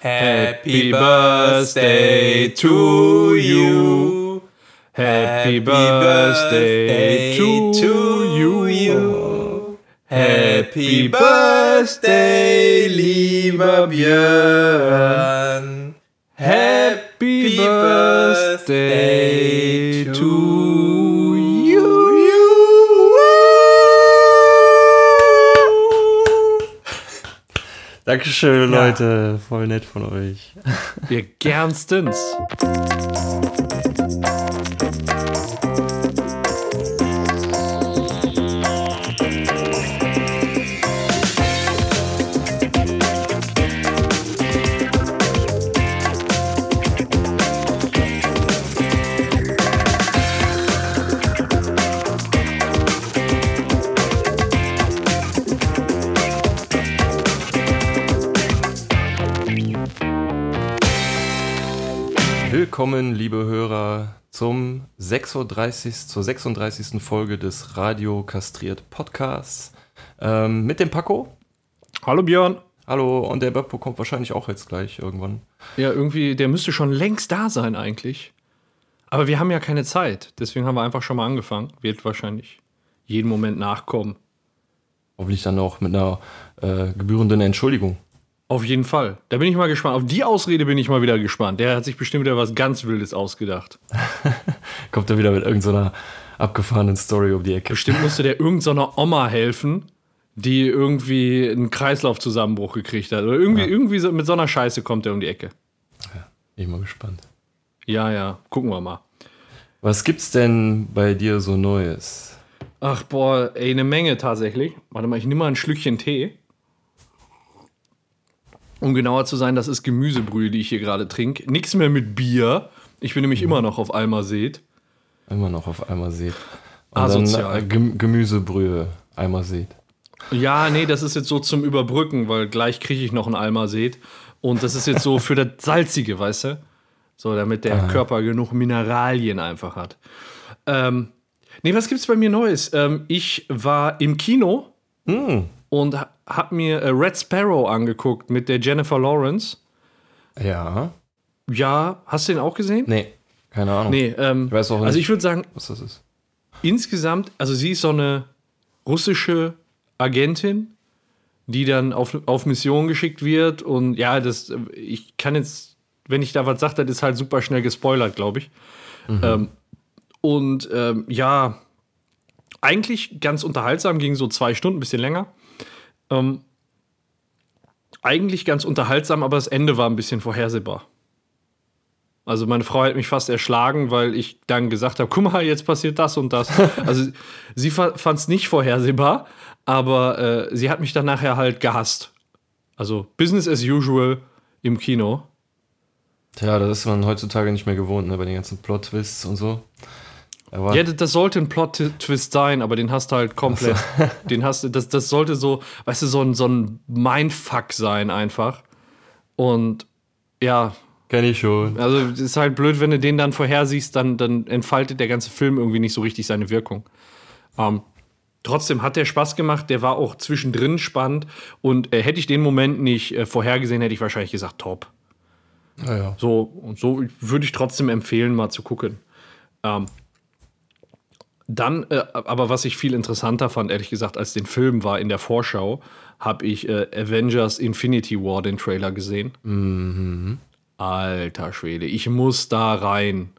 Happy birthday to you. Happy birthday to you. Happy birthday, lieber Björn. Dankeschön, Ja. Leute. Voll nett von euch. Wir gernstens. 36, zur 36. Folge des Radio Kastriert Podcasts. Ähm, mit dem Paco. Hallo Björn. Hallo, und der Beppo kommt wahrscheinlich auch jetzt gleich irgendwann. Ja, irgendwie, der müsste schon längst da sein eigentlich. Aber wir haben ja keine Zeit. Deswegen haben wir einfach schon mal angefangen. Wird wahrscheinlich jeden Moment nachkommen. Hoffentlich dann auch mit einer äh, gebührenden Entschuldigung. Auf jeden Fall. Da bin ich mal gespannt. Auf die Ausrede bin ich mal wieder gespannt. Der hat sich bestimmt wieder was ganz Wildes ausgedacht. Kommt er wieder mit irgendeiner abgefahrenen Story um die Ecke. Bestimmt musste der irgendeiner Oma helfen, die irgendwie einen Kreislaufzusammenbruch gekriegt hat. Oder irgendwie, irgendwie so, mit so einer Scheiße kommt er um die Ecke. Bin ich mal gespannt. Ja, ja, gucken wir mal. Was gibt's denn bei dir so Neues? Ach, boah, ey, eine Menge tatsächlich. Warte mal, ich nehme mal ein Schlückchen Tee. Um genauer zu sein, das ist Gemüsebrühe, die ich hier gerade trinke. Nichts mehr mit Bier. Ich bin nämlich immer noch auf Almased. Immer noch auf. Und Asozial. dann äh, Gem Gemüsebrühe seht. Ja, nee, das ist jetzt so zum Überbrücken, weil gleich kriege ich noch ein Almased. Und das ist jetzt so für das Salzige, weißt du? So, damit der Körper genug Mineralien einfach hat. Ähm, nee, was gibt's bei mir Neues? Ähm, ich war im Kino und ha- hab mir äh, Red Sparrow angeguckt mit der Jennifer Lawrence. Ja. Ja, hast du den auch gesehen? Nee, keine Ahnung. Nee, ähm, Ich weiß auch also nicht. ich würde sagen, was das ist. insgesamt, also sie ist so eine russische Agentin, die dann auf, auf Mission geschickt wird. Und ja, das, ich kann jetzt, wenn ich da was sage, das ist halt super schnell gespoilert, glaube ich. Ähm, und ähm, ja, eigentlich ganz unterhaltsam, ging so zwei Stunden, ein bisschen länger. Ähm, eigentlich ganz unterhaltsam, aber das Ende war ein bisschen vorhersehbar. Also meine Frau hat mich fast erschlagen, weil ich dann gesagt habe, guck mal, jetzt passiert das und das. Also sie fand es nicht vorhersehbar, aber äh, sie hat mich dann nachher halt gehasst. Also Business as usual im Kino. Tja, das ist man heutzutage nicht mehr gewohnt, ne, bei den ganzen Plot-Twists und so. Aber Ja, das, sollte ein Plot-Twist sein, aber den hast du halt komplett. Den hast du, das, das sollte so, weißt du, so ein, so ein Mindfuck sein einfach. Und ja, kenn ich schon. Also ist halt blöd, wenn du den dann vorhersiehst, dann, dann entfaltet der ganze Film irgendwie nicht so richtig seine Wirkung. Ähm, trotzdem hat der Spaß gemacht, der war auch zwischendrin spannend und äh, hätte ich den Moment nicht äh, vorhergesehen, hätte ich wahrscheinlich gesagt, top. Ja, ja. So, und so würde ich trotzdem empfehlen, mal zu gucken. Ähm, dann, äh, aber was ich viel interessanter fand, ehrlich gesagt, als den Film war in der Vorschau, habe ich äh, Avengers Infinity War, den Trailer gesehen. Alter Schwede, ich muss da rein.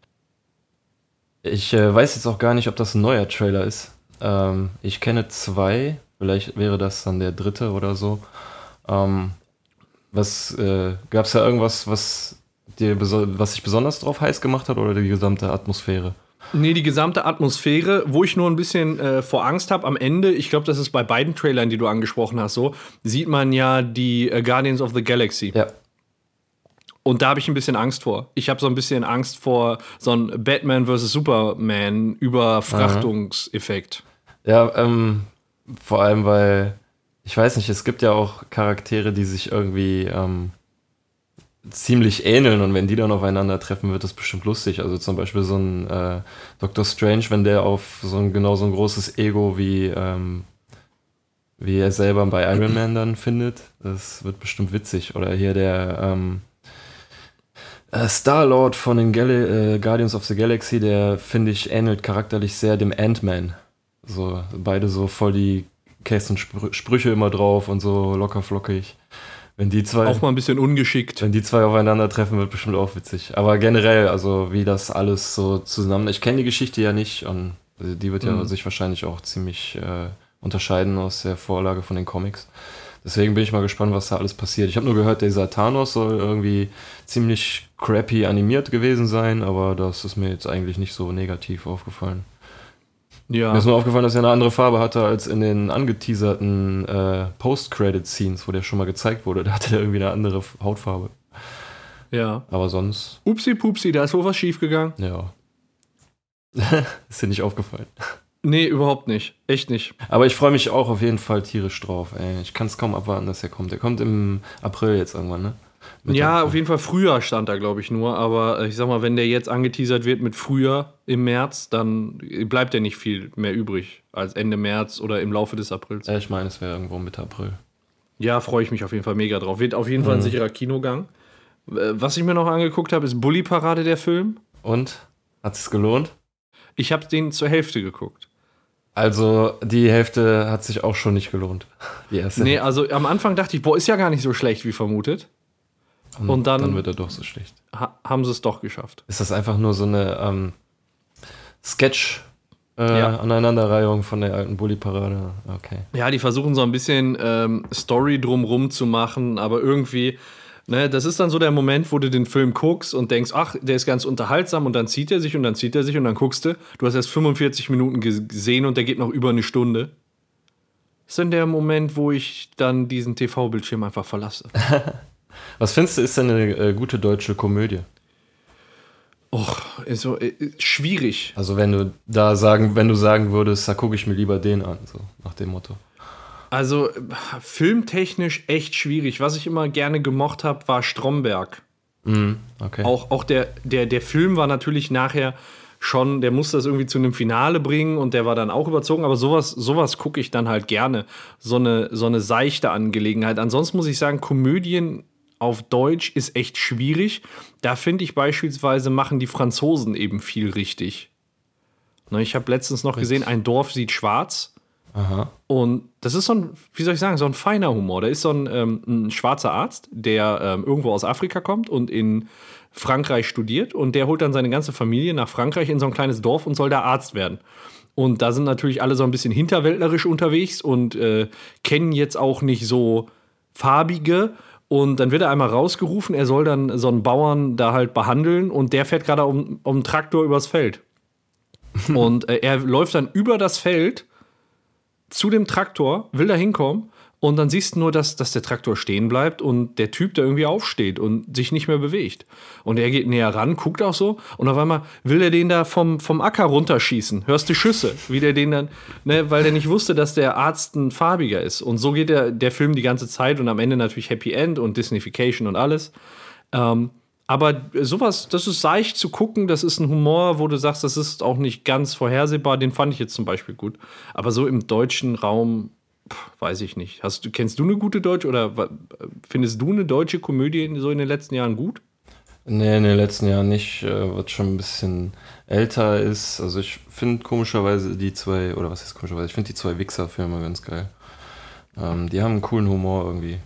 Ich äh, weiß jetzt auch gar nicht, ob das ein neuer Trailer ist. Ähm, ich kenne zwei, vielleicht wäre das dann der dritte oder so. Ähm, was äh, gab es da irgendwas, was dir was dich besonders drauf heiß gemacht hat oder die gesamte Atmosphäre? Nee, die gesamte Atmosphäre, wo ich nur ein bisschen äh, vor Angst habe am Ende, ich glaube, das ist bei beiden Trailern, die du angesprochen hast, so, sieht man ja die äh, Guardians of the Galaxy. Ja, Und da habe ich ein bisschen Angst vor. Ich habe so ein bisschen Angst vor so einem Batman vs. Superman Überfrachtungseffekt. ja, ähm, vor allem weil ich weiß nicht, es gibt ja auch Charaktere, die sich irgendwie ähm, ziemlich ähneln und wenn die dann aufeinandertreffen, wird das bestimmt lustig. Also zum Beispiel so ein äh, Doctor Strange, wenn der auf so ein genau so ein großes Ego wie, ähm, wie er selber bei Iron Man dann findet, das wird bestimmt witzig. Oder hier der, ähm, Äh, Star-Lord von den Gal äh, Guardians of the Galaxy, der finde ich ähnelt charakterlich sehr dem Ant-Man. So, beide so voll die Kästen Sprüche immer drauf und so locker flockig. Wenn die zwei. Auch mal ein bisschen ungeschickt. Wenn die zwei aufeinandertreffen, wird bestimmt auch witzig. Aber generell, also wie das alles so zusammen. Ich kenne die Geschichte ja nicht und die wird ja Mhm. sich wahrscheinlich auch ziemlich äh, unterscheiden aus der Vorlage von den Comics. Deswegen bin ich mal gespannt, was da alles passiert. Ich habe nur gehört, dieser Thanos soll irgendwie ziemlich crappy animiert gewesen sein, aber das ist mir jetzt eigentlich nicht so negativ aufgefallen. Ja. Mir ist nur aufgefallen, dass er eine andere Farbe hatte als in den angeteaserten äh, Post-Credit-Scenes, wo der schon mal gezeigt wurde. Da hatte der irgendwie eine andere Hautfarbe. ja. Aber sonst, Upsi pupsi, da ist wohl was schiefgegangen. ja. ist dir nicht aufgefallen. Nee, überhaupt nicht. Echt nicht. Aber ich freue mich auch auf jeden Fall tierisch drauf. Ey. Ich kann es kaum abwarten, dass er kommt. Der kommt im April jetzt irgendwann, ne? Ja, auf jeden Fall früher stand da, glaube ich, nur. Aber äh, ich sag mal, wenn der jetzt angeteasert wird mit früher im März, dann bleibt ja nicht viel mehr übrig als Ende März oder im Laufe des Aprils. Ja, ich meine, es wäre irgendwo Mitte April. Ja, freue ich mich auf jeden Fall mega drauf. Wird auf jeden Fall ein sicherer Kinogang. Äh, Was ich mir noch angeguckt habe, ist Bully Parade, der Film. Und? Hat es gelohnt? Ich habe den zur Hälfte geguckt. Also, die Hälfte hat sich auch schon nicht gelohnt. Die erste. Nee, also am Anfang dachte ich, boah, ist ja gar nicht so schlecht wie vermutet. Und dann- Dann wird er doch so schlecht. Ha haben sie es doch geschafft. Ist das einfach nur so eine ähm, Sketch äh, Ja. Aneinanderreihung von der alten Bully-Parade? Okay. Ja, die versuchen so ein bisschen ähm, Story drumrum zu machen, aber irgendwie, ne, das ist dann so der Moment, wo du den Film guckst und denkst, ach, der ist ganz unterhaltsam und dann zieht er sich und dann zieht er sich und dann guckst du, du hast erst 45 Minuten ges- gesehen und der geht noch über eine Stunde. Das ist dann der Moment, wo ich dann diesen TV-Bildschirm einfach verlasse. Was findest du, ist denn eine äh, gute deutsche Komödie? Och, ist so äh, schwierig. Also wenn du da sagen, wenn du sagen würdest, da gucke ich mir lieber den an, so nach dem Motto. Also filmtechnisch echt schwierig. Was ich immer gerne gemocht habe, war Stromberg. Mhm, okay. Auch, auch der, der, der Film war natürlich nachher schon, der musste das irgendwie zu einem Finale bringen und der war dann auch überzogen, aber sowas, sowas gucke ich dann halt gerne. So eine, so eine seichte Angelegenheit. Ansonsten muss ich sagen, Komödien auf Deutsch ist echt schwierig. Da finde ich beispielsweise, machen die Franzosen eben viel richtig. Ne, ich habe letztens noch gesehen, ein Dorf sieht schwarz. Aha. Und das ist so ein, wie soll ich sagen, so ein feiner Humor. Da ist so ein, ähm, ein schwarzer Arzt, der ähm, irgendwo aus Afrika kommt und in Frankreich studiert und der holt dann seine ganze Familie nach Frankreich in so ein kleines Dorf und soll da Arzt werden. Und da sind natürlich alle so ein bisschen hinterwäldlerisch unterwegs und äh, kennen jetzt auch nicht so farbige. Und dann wird er einmal rausgerufen, er soll dann so einen Bauern da halt behandeln und der fährt gerade um, um Traktor übers Feld. und äh, er läuft dann über das Feld zu dem Traktor, will da hinkommen und dann siehst du nur, dass, dass der Traktor stehen bleibt und der Typ da irgendwie aufsteht und sich nicht mehr bewegt. Und er geht näher ran, guckt auch so und auf einmal will er den da vom, vom Acker runterschießen. Hörst du Schüsse, wie der den dann, ne, weil der nicht wusste, dass der Arzt ein farbiger ist. Und so geht der, der Film die ganze Zeit und am Ende natürlich Happy End und Disneyfication und alles. Ähm, aber sowas, das ist seicht zu gucken, das ist ein Humor, wo du sagst, das ist auch nicht ganz vorhersehbar, den fand ich jetzt zum Beispiel gut. Aber so im deutschen Raum, weiß ich nicht. Hast kennst du eine gute deutsche oder findest du eine deutsche Komödie in- so in den letzten Jahren gut? Nee, in den letzten Jahren nicht, äh, was schon ein bisschen älter ist. Also ich finde komischerweise die zwei, oder was ist komischerweise, ich finde die zwei Wichser-Filme ganz geil. Ähm, die haben einen coolen Humor irgendwie.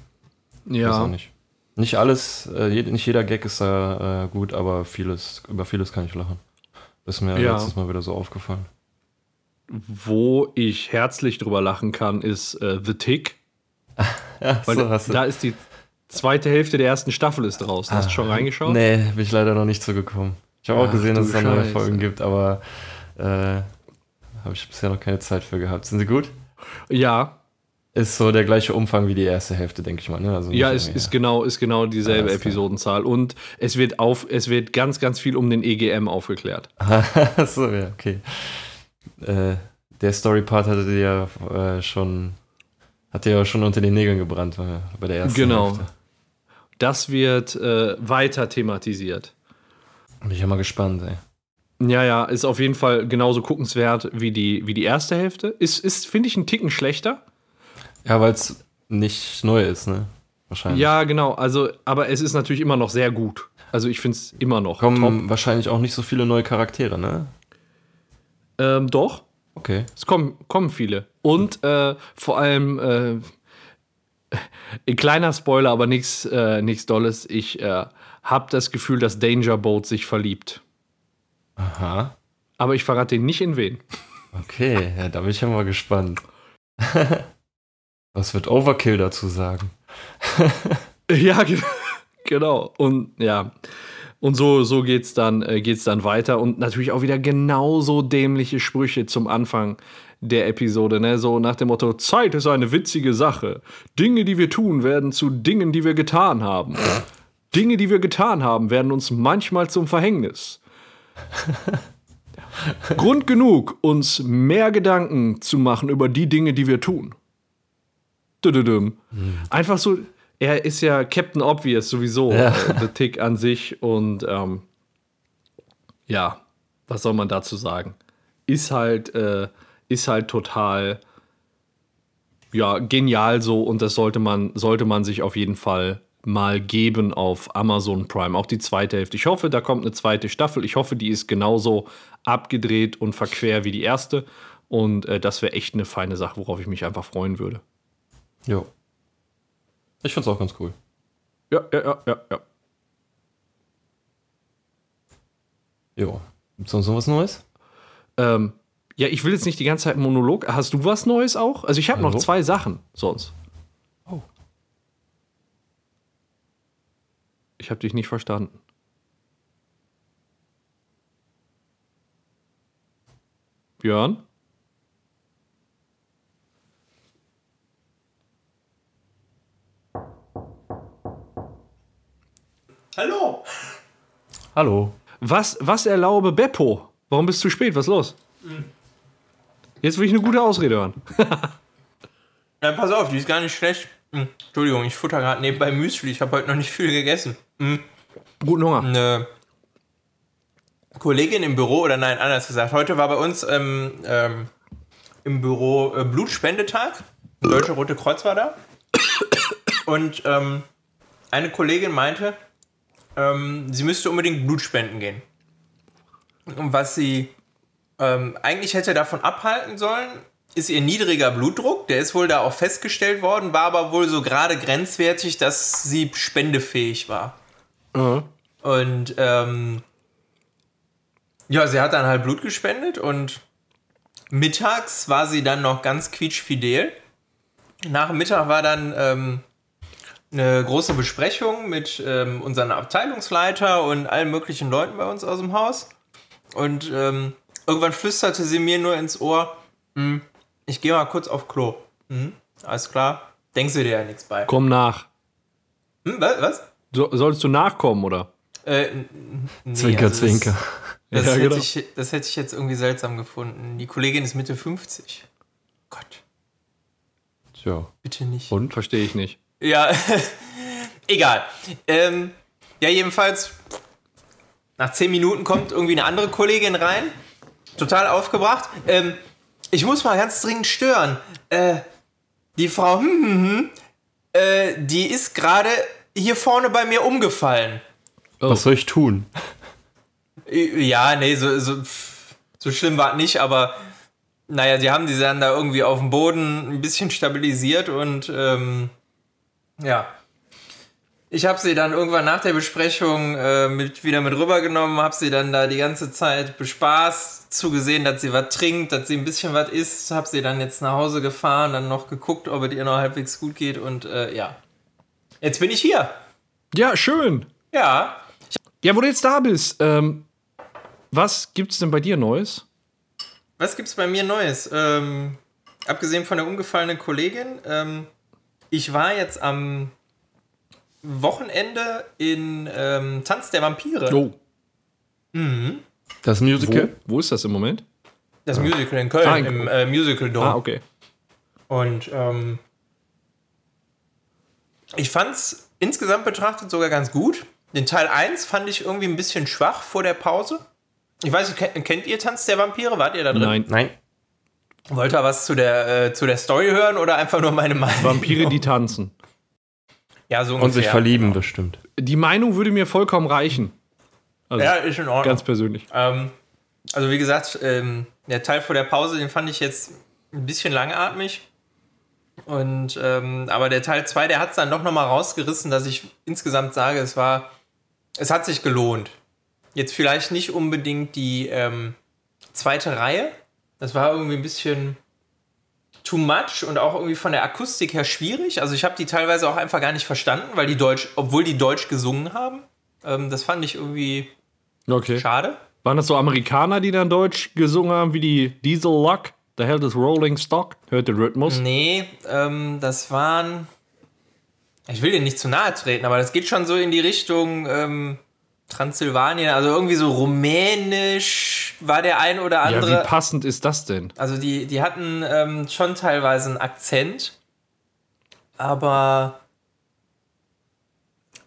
Weiß auch nicht. Nicht alles, äh, nicht jeder Gag ist da äh, gut, aber vieles, über vieles kann ich lachen. Das ist mir Ja. letztes Mal wieder so aufgefallen. Wo ich herzlich drüber lachen kann, ist äh, The Tick. Ja, Weil so hast du. da ist die zweite Hälfte der ersten Staffel ist draußen. Hast du schon reingeschaut? Nee, bin ich leider noch nicht zugekommen. Ich habe auch Ach, gesehen, dass es da neue. Folgen gibt, aber äh, habe ich bisher noch keine Zeit für gehabt. Sind sie gut? Ja, Ist so der gleiche Umfang wie die erste Hälfte, denke ich mal. Ne? Also Ja, ist, ist genau, ist genau dieselbe klar. Episodenzahl. Und es wird auf, es wird ganz, ganz viel um den EGM aufgeklärt. Ach so, ja, okay. Äh, der Story-Part hatte dir ja äh, schon, hat dir ja schon unter den Nägeln gebrannt bei, der ersten Genau. Hälfte. Das wird äh, weiter thematisiert. Bin ich ja mal gespannt, ey. Ja, ja, ist auf jeden Fall genauso guckenswert wie die, wie die erste Hälfte. Ist, ist finde ich, einen Ticken schlechter. Ja, weil es nicht neu ist, ne? Wahrscheinlich. Ja, genau. Also, aber es ist natürlich immer noch sehr gut. Also ich finde es immer noch Kommen wahrscheinlich auch nicht so viele neue Charaktere, ne? Ähm, doch, Okay. es kommen, kommen viele. Und äh, vor allem, äh, ein kleiner Spoiler, aber nichts äh, nichts Dolles. Ich äh, habe das Gefühl, dass Danger Boat sich verliebt. Aha. Aber ich verrate nicht in wen. Okay, ja, da bin ich ja mal gespannt. Was wird Overkill dazu sagen? Ja, ge- genau. Und ja. Und so, so geht's dann, äh, geht's dann weiter. Und natürlich auch wieder genauso dämliche Sprüche zum Anfang der Episode, ne? So nach dem Motto: Zeit ist eine witzige Sache. Dinge, die wir tun, werden zu Dingen, die wir getan haben. Dinge, die wir getan haben, werden uns manchmal zum Verhängnis. Grund genug, uns mehr Gedanken zu machen über die Dinge, die wir tun. Düdüdüm. Einfach so, er ist ja Captain Obvious sowieso, Ja. äh, The Tick an sich und ähm, ja, was soll man dazu sagen? Ist halt, äh, ist halt total ja, genial so und das sollte man, sollte man sich auf jeden Fall mal geben auf Amazon Prime. Auch die zweite Hälfte. Ich hoffe, da kommt eine zweite Staffel. Ich hoffe, die ist genauso abgedreht und verquer wie die erste. Und äh, das wäre echt eine feine Sache, worauf ich mich einfach freuen würde. Jo. Ich find's auch ganz cool. Ja, ja, ja, ja, ja. Jo. Gibt's sonst noch was Neues? Ähm, ja, ich will jetzt nicht die ganze Zeit Monolog. Hast du was Neues auch? Also ich habe noch zwei Sachen sonst. Oh. Ich habe dich nicht verstanden. Björn? Hallo. Hallo. Was, was erlaube Beppo? Warum bist du zu spät? Was ist los? Jetzt will ich eine gute Ausrede hören. Ja, pass auf, die ist gar nicht schlecht. Hm, Entschuldigung, ich futter gerade nebenbei Müsli. Ich habe heute noch nicht viel gegessen. Hm, Guten Hunger. Eine Kollegin im Büro, oder nein, anders gesagt, heute war bei uns ähm, ähm, im Büro äh, Blutspendetag. Deutsche Rote Kreuz war da. Und ähm, eine Kollegin meinte, ähm, sie müsste unbedingt Blut spenden gehen. Und was sie ähm, eigentlich hätte davon abhalten sollen, ist ihr niedriger Blutdruck. Der ist wohl da auch festgestellt worden, war aber wohl so gerade grenzwertig, dass sie spendefähig war. Und ähm, ja, sie hat dann halt Blut gespendet und mittags war sie dann noch ganz quietschfidel. Nach dem Mittag war dann ähm, eine große Besprechung mit ähm, unserem Abteilungsleiter und allen möglichen Leuten bei uns aus dem Haus. Und ähm, irgendwann flüsterte sie mir nur ins Ohr, "Hm, ich gehe mal kurz auf Klo. Hm, alles klar, denkst du dir ja nichts bei. Komm nach. Hm, was? was? So, sollst du nachkommen, oder? Äh, nee, Zwinker, also das- zwinker. Das, Ja, hätte genau. ich, das hätte ich jetzt irgendwie seltsam gefunden. Die Kollegin ist Mitte 50. Gott, Tja. bitte nicht. Und? Verstehe ich nicht. Ja, egal. Ähm, ja, jedenfalls, nach 10 Minuten kommt irgendwie eine andere Kollegin rein. Total aufgebracht. Ähm, ich muss mal ganz dringend stören. Äh, die Frau, hm, hm, hm, äh, die ist gerade hier vorne bei mir umgefallen. Was soll ich tun? Ja, nee, so, so, so schlimm war es nicht, aber naja, sie haben die dann da irgendwie auf dem Boden ein bisschen stabilisiert und ähm, ja. Ich habe sie dann irgendwann nach der Besprechung äh, mit, wieder mit rübergenommen, habe sie dann da die ganze Zeit bespaßt, zugesehen, dass sie was trinkt, dass sie ein bisschen was isst, habe sie dann jetzt nach Hause gefahren, dann noch geguckt, ob es ihr noch halbwegs gut geht und äh, ja. Jetzt bin ich hier. Ja, schön. Ja. Ja, wo du jetzt da bist, ähm, was gibt's denn bei dir Neues? Was gibt's bei mir Neues? Ähm, abgesehen von der umgefallenen Kollegin, ähm, ich war jetzt am Wochenende in ähm, Tanz der Vampire. Oh, Das wo, Musical? wo ist das im Moment? Das Musical in Köln, Ah, in im äh, Musical Dome. Ah, okay. Und ähm, ich fand's insgesamt betrachtet sogar ganz gut. Den Teil 1 fand ich irgendwie ein bisschen schwach vor der Pause. Ich weiß nicht, kennt, kennt ihr Tanz der Vampire? Wart ihr da drin? Nein, Nein. Wollt ihr was zu der, äh, zu der Story hören oder einfach nur meine Meinung? Vampire, die tanzen. Ja, so Und sich ungefähr. verlieben bestimmt. Die Meinung würde mir vollkommen reichen. Also, Ja, ist in Ordnung. ganz persönlich. Ähm, also wie gesagt, ähm, der Teil vor der Pause, den fand ich jetzt ein bisschen langatmig. Und ähm, aber der Teil 2, der hat es dann doch nochmal rausgerissen, dass ich insgesamt sage, es war, es hat sich gelohnt. Jetzt vielleicht nicht unbedingt die ähm, zweite Reihe. Das war irgendwie ein bisschen too much und auch irgendwie von der Akustik her schwierig. Also ich habe die teilweise auch einfach gar nicht verstanden, weil die Deutsch, obwohl die Deutsch gesungen haben. Ähm, das fand ich irgendwie Okay. schade. Waren das so Amerikaner, die dann Deutsch gesungen haben, wie die Diesel Luck? The Hell is Rolling Stock? Hört den Rhythmus? Nee, ähm, das waren. Ich will dir nicht zu nahe treten, aber das geht schon so in die Richtung ähm, Transsilvanien, also irgendwie so rumänisch war der ein oder Ja, andere. wie passend ist das denn? also die, die hatten ähm, schon teilweise einen Akzent, aber.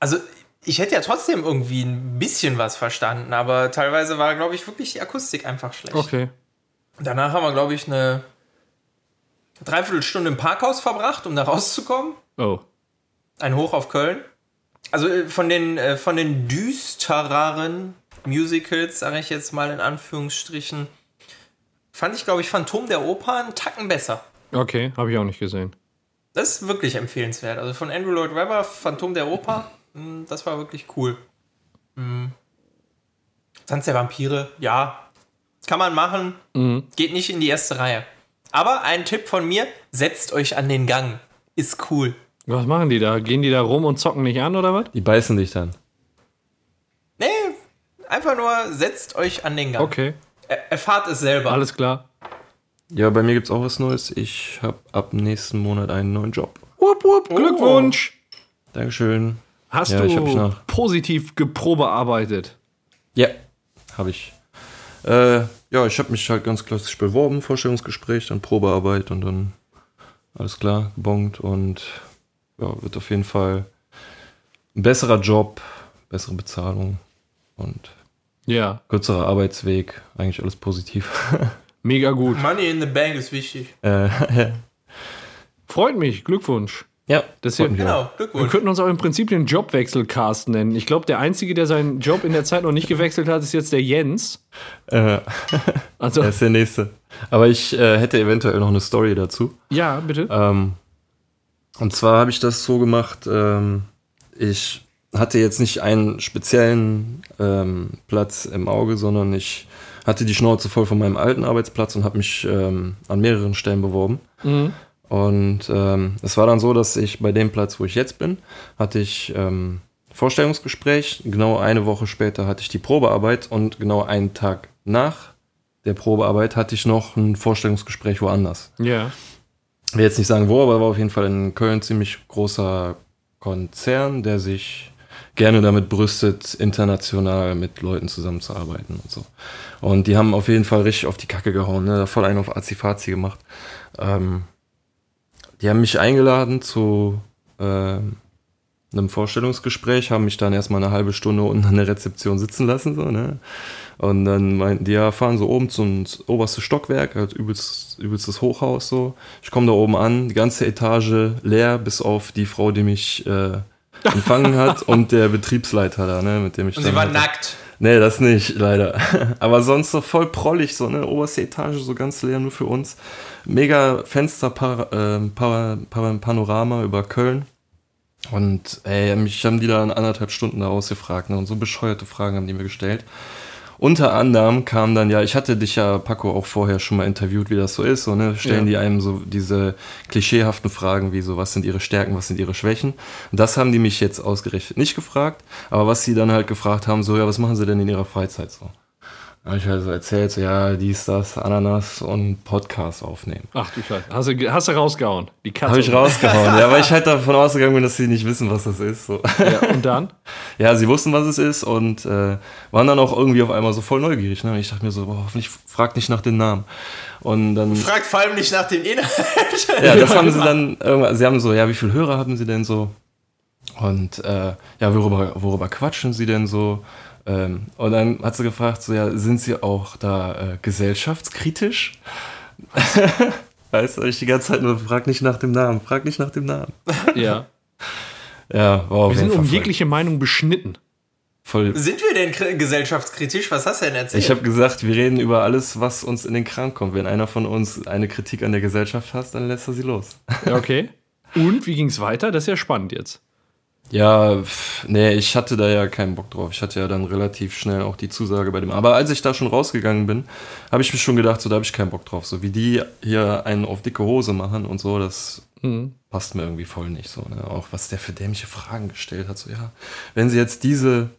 Also ich hätte ja trotzdem irgendwie ein bisschen was verstanden, aber teilweise war, glaube ich, wirklich die Akustik einfach schlecht. Okay. Danach haben wir, glaube ich, eine Dreiviertelstunde im Parkhaus verbracht, um da rauszukommen. Oh. Ein Hoch auf Köln. Also äh, von den, äh, von den düstereren Musicals, sage ich jetzt mal in Anführungsstrichen, fand ich, glaube ich, Phantom der Oper einen Tacken besser. Okay, habe ich auch nicht gesehen. Das ist wirklich empfehlenswert. Also von Andrew Lloyd Webber, Phantom der Oper, mh, das war wirklich cool. Mhm. Tanz der Vampire, ja. Kann man machen. Geht nicht in die erste Reihe. Aber ein Tipp von mir: setzt euch an den Gang. Ist cool. Was machen die da? Gehen die da rum und zocken nicht an oder was? Die beißen dich dann. Nee, einfach nur setzt euch an den Gang. Okay, Er, erfahrt es selber. alles klar. Ja, bei mir gibt's auch was Neues. Ich habe ab nächsten Monat einen neuen Job. Wupp, wupp, Glückwunsch! Dankeschön. Hast Ja, ich hab mich du positiv geprobearbeitet? Ja, habe ich. Äh, ja, ich habe mich halt ganz klassisch beworben, Vorstellungsgespräch, dann Probearbeit und dann alles klar, gebongt und ja, wird auf jeden Fall ein besserer Job, bessere Bezahlung und Ja, kürzerer Arbeitsweg, eigentlich alles positiv. mega gut. Money in the Bank ist wichtig. äh, Freut mich, Glückwunsch. ja, Das hier-. Genau, Wir Glückwunsch. könnten uns auch im Prinzip den Jobwechselcast nennen. Ich glaube, der Einzige, der seinen Job in der Zeit noch nicht gewechselt hat, ist jetzt der Jens. Äh, Also, er ist der nächste. Aber ich äh, hätte eventuell noch eine Story dazu. ja, bitte. Ähm, und zwar habe ich das so gemacht, ähm, ich hatte jetzt nicht einen speziellen ähm, Platz im Auge, sondern ich hatte die Schnauze voll von meinem alten Arbeitsplatz und habe mich ähm, an mehreren Stellen beworben. Mhm. Und ähm, es war dann so, dass ich bei dem Platz, wo ich jetzt bin, hatte ich ähm, Vorstellungsgespräch. Genau eine Woche später hatte ich die Probearbeit und genau einen Tag nach der Probearbeit hatte ich noch ein Vorstellungsgespräch woanders. Ja. Will jetzt nicht sagen wo, aber war auf jeden Fall in Köln ein ziemlich großer Konzern, der sich gerne damit brüstet, international mit Leuten zusammenzuarbeiten und so. Und die haben auf jeden Fall richtig auf die Kacke gehauen, ne? voll einen auf Azifazi gemacht. Ähm, die haben mich eingeladen zu ähm, einem Vorstellungsgespräch, haben mich dann erstmal eine halbe Stunde unten an der Rezeption sitzen lassen, so, ne? Und dann meinten die, ja, fahren so oben zum oberste Stockwerk, halt übelst, übelstes Hochhaus so. Ich komme da oben an, die ganze Etage leer, bis auf die Frau, die mich äh, empfangen hat und der Betriebsleiter da, ne, mit dem ich Und sie war halt- nackt. Nee, das nicht, leider. Aber sonst so voll prollig, so, ne? Oberste Etage, so ganz leer nur für uns. Mega Fenster, Par ähm, Par Par Panorama über Köln. Und ey, mich haben die da anderthalb Stunden da ausgefragt, ne? Und so bescheuerte Fragen haben die mir gestellt. Unter anderem kam dann, ja, ich hatte dich ja, Paco, auch vorher schon mal interviewt, wie das so ist. So, ne? Stellen Ja. die einem so diese klischeehaften Fragen wie so, was sind ihre Stärken, was sind ihre Schwächen. Und das haben die mich jetzt ausgerechnet nicht gefragt. Aber was sie dann halt gefragt haben, so, ja, was machen sie denn in ihrer Freizeit so? Habe ich halt so erzählt, so, ja, dies, das, Ananas und Podcast aufnehmen. Ach du Scheiße. Hast du, hast du rausgehauen? Die Katze. Habe ich rausgehauen, ja, weil ich halt davon ausgegangen bin, dass sie nicht wissen, was das ist. So. Ja, und dann? Ja, sie wussten, was es ist und äh, waren dann auch irgendwie auf einmal so voll neugierig. Ne? Ich dachte mir so, boah, hoffentlich fragt nicht nach dem Namen. Und dann, Fragt vor allem nicht nach den Inhalt. ja, das haben sie dann irgendwann, sie haben so, ja, wie viele Hörer haben sie denn so? Und äh, ja, worüber, worüber quatschen sie denn so? Ähm, und dann hat sie gefragt, so, ja, sind sie auch da äh, gesellschaftskritisch? weißt du, ich die ganze Zeit nur, frag nicht nach dem Namen, frag nicht nach dem Namen. Ja. Ja, auf Wir sind um voll- jegliche Meinung beschnitten. voll. Sind wir denn kri- gesellschaftskritisch? Was hast du denn erzählt? Ich habe gesagt, wir reden über alles, was uns in den Kram kommt. Wenn einer von uns eine Kritik an der Gesellschaft hat, dann lässt er sie los. Ja, Okay. Und wie ging es weiter? Das ist ja spannend jetzt. Ja, pff, nee, ich hatte da ja keinen Bock drauf. Ich hatte ja dann relativ schnell auch die Zusage bei dem. Aber als ich da schon rausgegangen bin, habe ich mir schon gedacht, so da habe ich keinen Bock drauf. So wie die hier einen auf dicke Hose machen und so, das passt mir irgendwie voll nicht so. Ne? Auch was der für dämliche Fragen gestellt hat. So, ja, wenn sie jetzt diese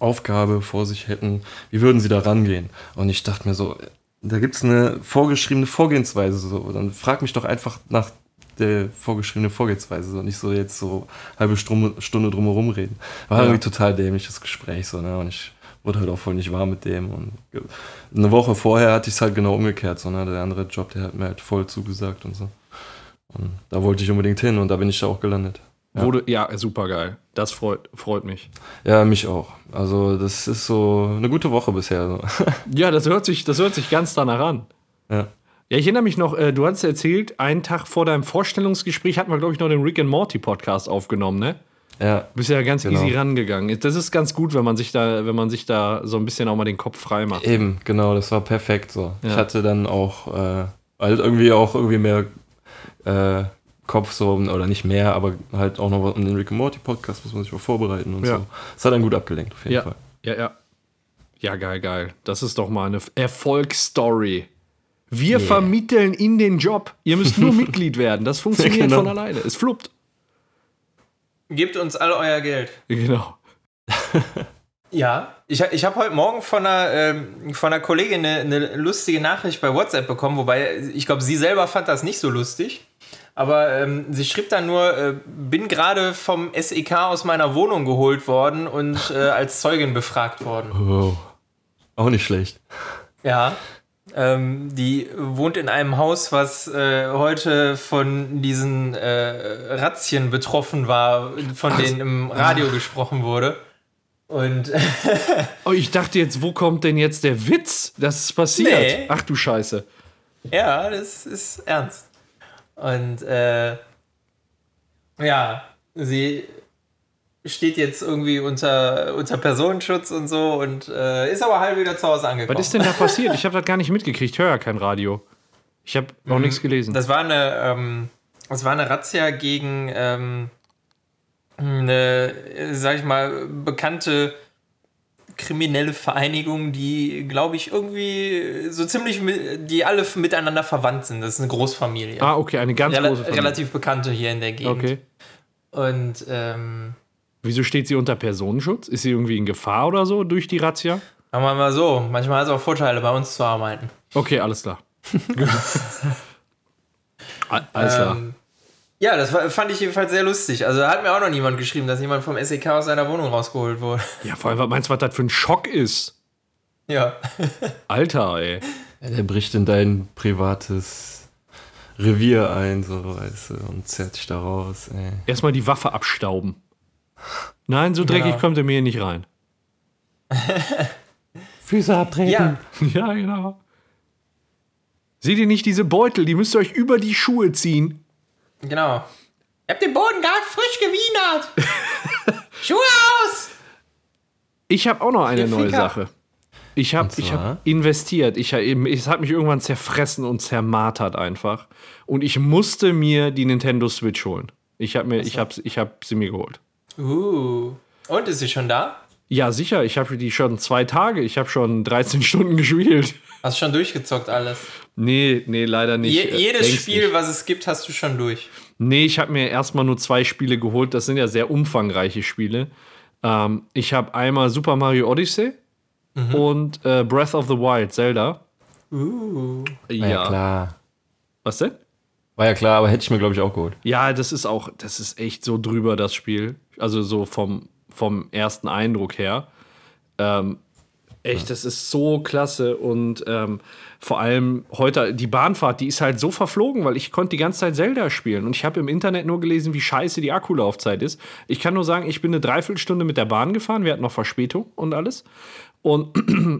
Aufgabe vor sich hätten, wie würden sie da rangehen? Und ich dachte mir so, da gibt es eine vorgeschriebene Vorgehensweise. So. Dann frag mich doch einfach nach der vorgeschriebenen Vorgehensweise. So. Nicht so jetzt so halbe Stunde, Stunde drumherum reden. War Ja. irgendwie total dämliches Gespräch. So, ne? Und ich wurde halt auch voll nicht warm mit dem. Und eine Woche vorher hatte ich es halt genau umgekehrt. So, ne? Der andere Job, der hat mir halt voll zugesagt und so. Und da wollte ich unbedingt hin und da bin ich da auch gelandet. Ja. Wurde, ja, super geil. Das freut, freut mich. Ja, mich auch. Also, das ist so eine gute Woche bisher. So. Ja, das hört sich, das hört sich ganz danach an. ja. Ja, ich erinnere mich noch, äh, du hattest erzählt, einen Tag vor deinem Vorstellungsgespräch hatten wir, glaube ich, noch den Rick and Morty Podcast aufgenommen, ne? Ja, Du bist ja ganz Genau. easy rangegangen. Das ist ganz gut, wenn man sich da, wenn man sich da so ein bisschen auch mal den Kopf frei macht. eben, genau, das war perfekt so. Ich Ja. hatte dann auch äh, halt irgendwie auch irgendwie mehr äh, Kopf so, oder nicht mehr, aber halt auch noch um den Rick and Morty Podcast muss man sich auch vorbereiten und Ja. so. Das hat dann gut abgelenkt, auf jeden Ja, Fall. ja, ja. Ja, geil, geil. Das ist doch mal eine Erfolgsstory. Wir vermitteln in den Job. Ihr müsst nur Mitglied werden. Das funktioniert Genau. von alleine. Es fluppt. Gebt uns alle euer Geld. Genau. Ja, ich, ich habe heute Morgen von einer, ähm, von einer Kollegin eine, eine lustige Nachricht bei WhatsApp bekommen, wobei ich glaube, sie selber fand das nicht so lustig. Aber ähm, sie schrieb dann nur, äh, bin gerade vom SEK aus meiner Wohnung geholt worden und äh, als Zeugin befragt worden. Oh. Auch nicht schlecht. Ja. Ähm, die wohnt in einem Haus, was äh, heute von diesen äh, Razzien betroffen war, von denen im Radio gesprochen wurde. Und Oh, ich dachte jetzt, wo kommt denn jetzt der Witz? Das ist passiert. Nee. Ach du Scheiße. Ja, das ist ernst. Und äh, ja, sie steht jetzt irgendwie unter, unter Personenschutz und so und äh, ist aber halt wieder zu Hause angekommen. Was ist denn da passiert? Ich habe das gar nicht mitgekriegt. Ich höre ja kein Radio. Ich habe noch nichts gelesen. Das war eine, ähm, das war eine Razzia gegen ähm, eine, sag ich mal, bekannte kriminelle Vereinigung, die, glaube ich, irgendwie so ziemlich, mi- die alle miteinander verwandt sind. Das ist eine Großfamilie. ah, okay, eine ganz Rela große Familie. relativ bekannte hier in der Gegend. Okay. Und ähm, Wieso steht sie unter Personenschutz? Ist sie irgendwie in Gefahr oder so durch die Razzia? sagen wir mal so, manchmal hat es auch Vorteile, bei uns zu arbeiten. Okay, alles klar. Alles klar. Ähm, ja, das war, fand ich jedenfalls sehr lustig. Also hat mir auch noch niemand geschrieben, dass jemand vom SEK aus seiner Wohnung rausgeholt wurde. Ja, vor allem, was meinst du, was das für ein Schock ist? Ja. Alter, ey. Der bricht in dein privates Revier ein, so weißt du, und zerrt dich da raus, ey. Erstmal die Waffe abstauben. Nein, so dreckig Genau. kommt er mir hier nicht rein. Füße abtreten. Ja, Ja, genau. Seht ihr nicht diese Beutel? Die müsst ihr euch über die Schuhe ziehen. genau. Ihr habt den Boden gerade frisch gewienert. Schuhe aus! Ich habe auch noch eine neue. Sache. Ich habe ich hab investiert. Ich, es hat mich irgendwann zerfressen und zermartert einfach. Und ich musste mir die Nintendo Switch holen. Ich habe mir, ich hab, ich hab sie mir geholt. Uh. Und ist sie schon da? Ja, sicher. Ich habe die schon zwei Tage. Ich habe schon 13 Stunden gespielt. Hast schon durchgezockt alles. Nee, nee, leider nicht. Je, Äh, jedes längst Spiel, nicht. was es gibt, hast du schon durch. Nee, ich habe mir erstmal nur zwei Spiele geholt. Das sind ja sehr umfangreiche Spiele. Ähm, ich habe einmal Super Mario Odyssey und äh, Breath of the Wild, Zelda. Uh. War ja. klar. Was denn? War ja klar, aber hätte ich mir, glaube ich, auch geholt. Ja, das ist auch, das ist echt so drüber, das Spiel. Also so vom, vom ersten Eindruck her. Ähm, Echt, das ist so klasse und ähm, vor allem heute die Bahnfahrt, die ist halt so verflogen, weil ich konnte die ganze Zeit Zelda spielen und ich habe im Internet nur gelesen, wie scheiße die Akkulaufzeit ist. Ich kann nur sagen, ich bin eine Dreiviertelstunde mit der Bahn gefahren, wir hatten noch Verspätung und alles und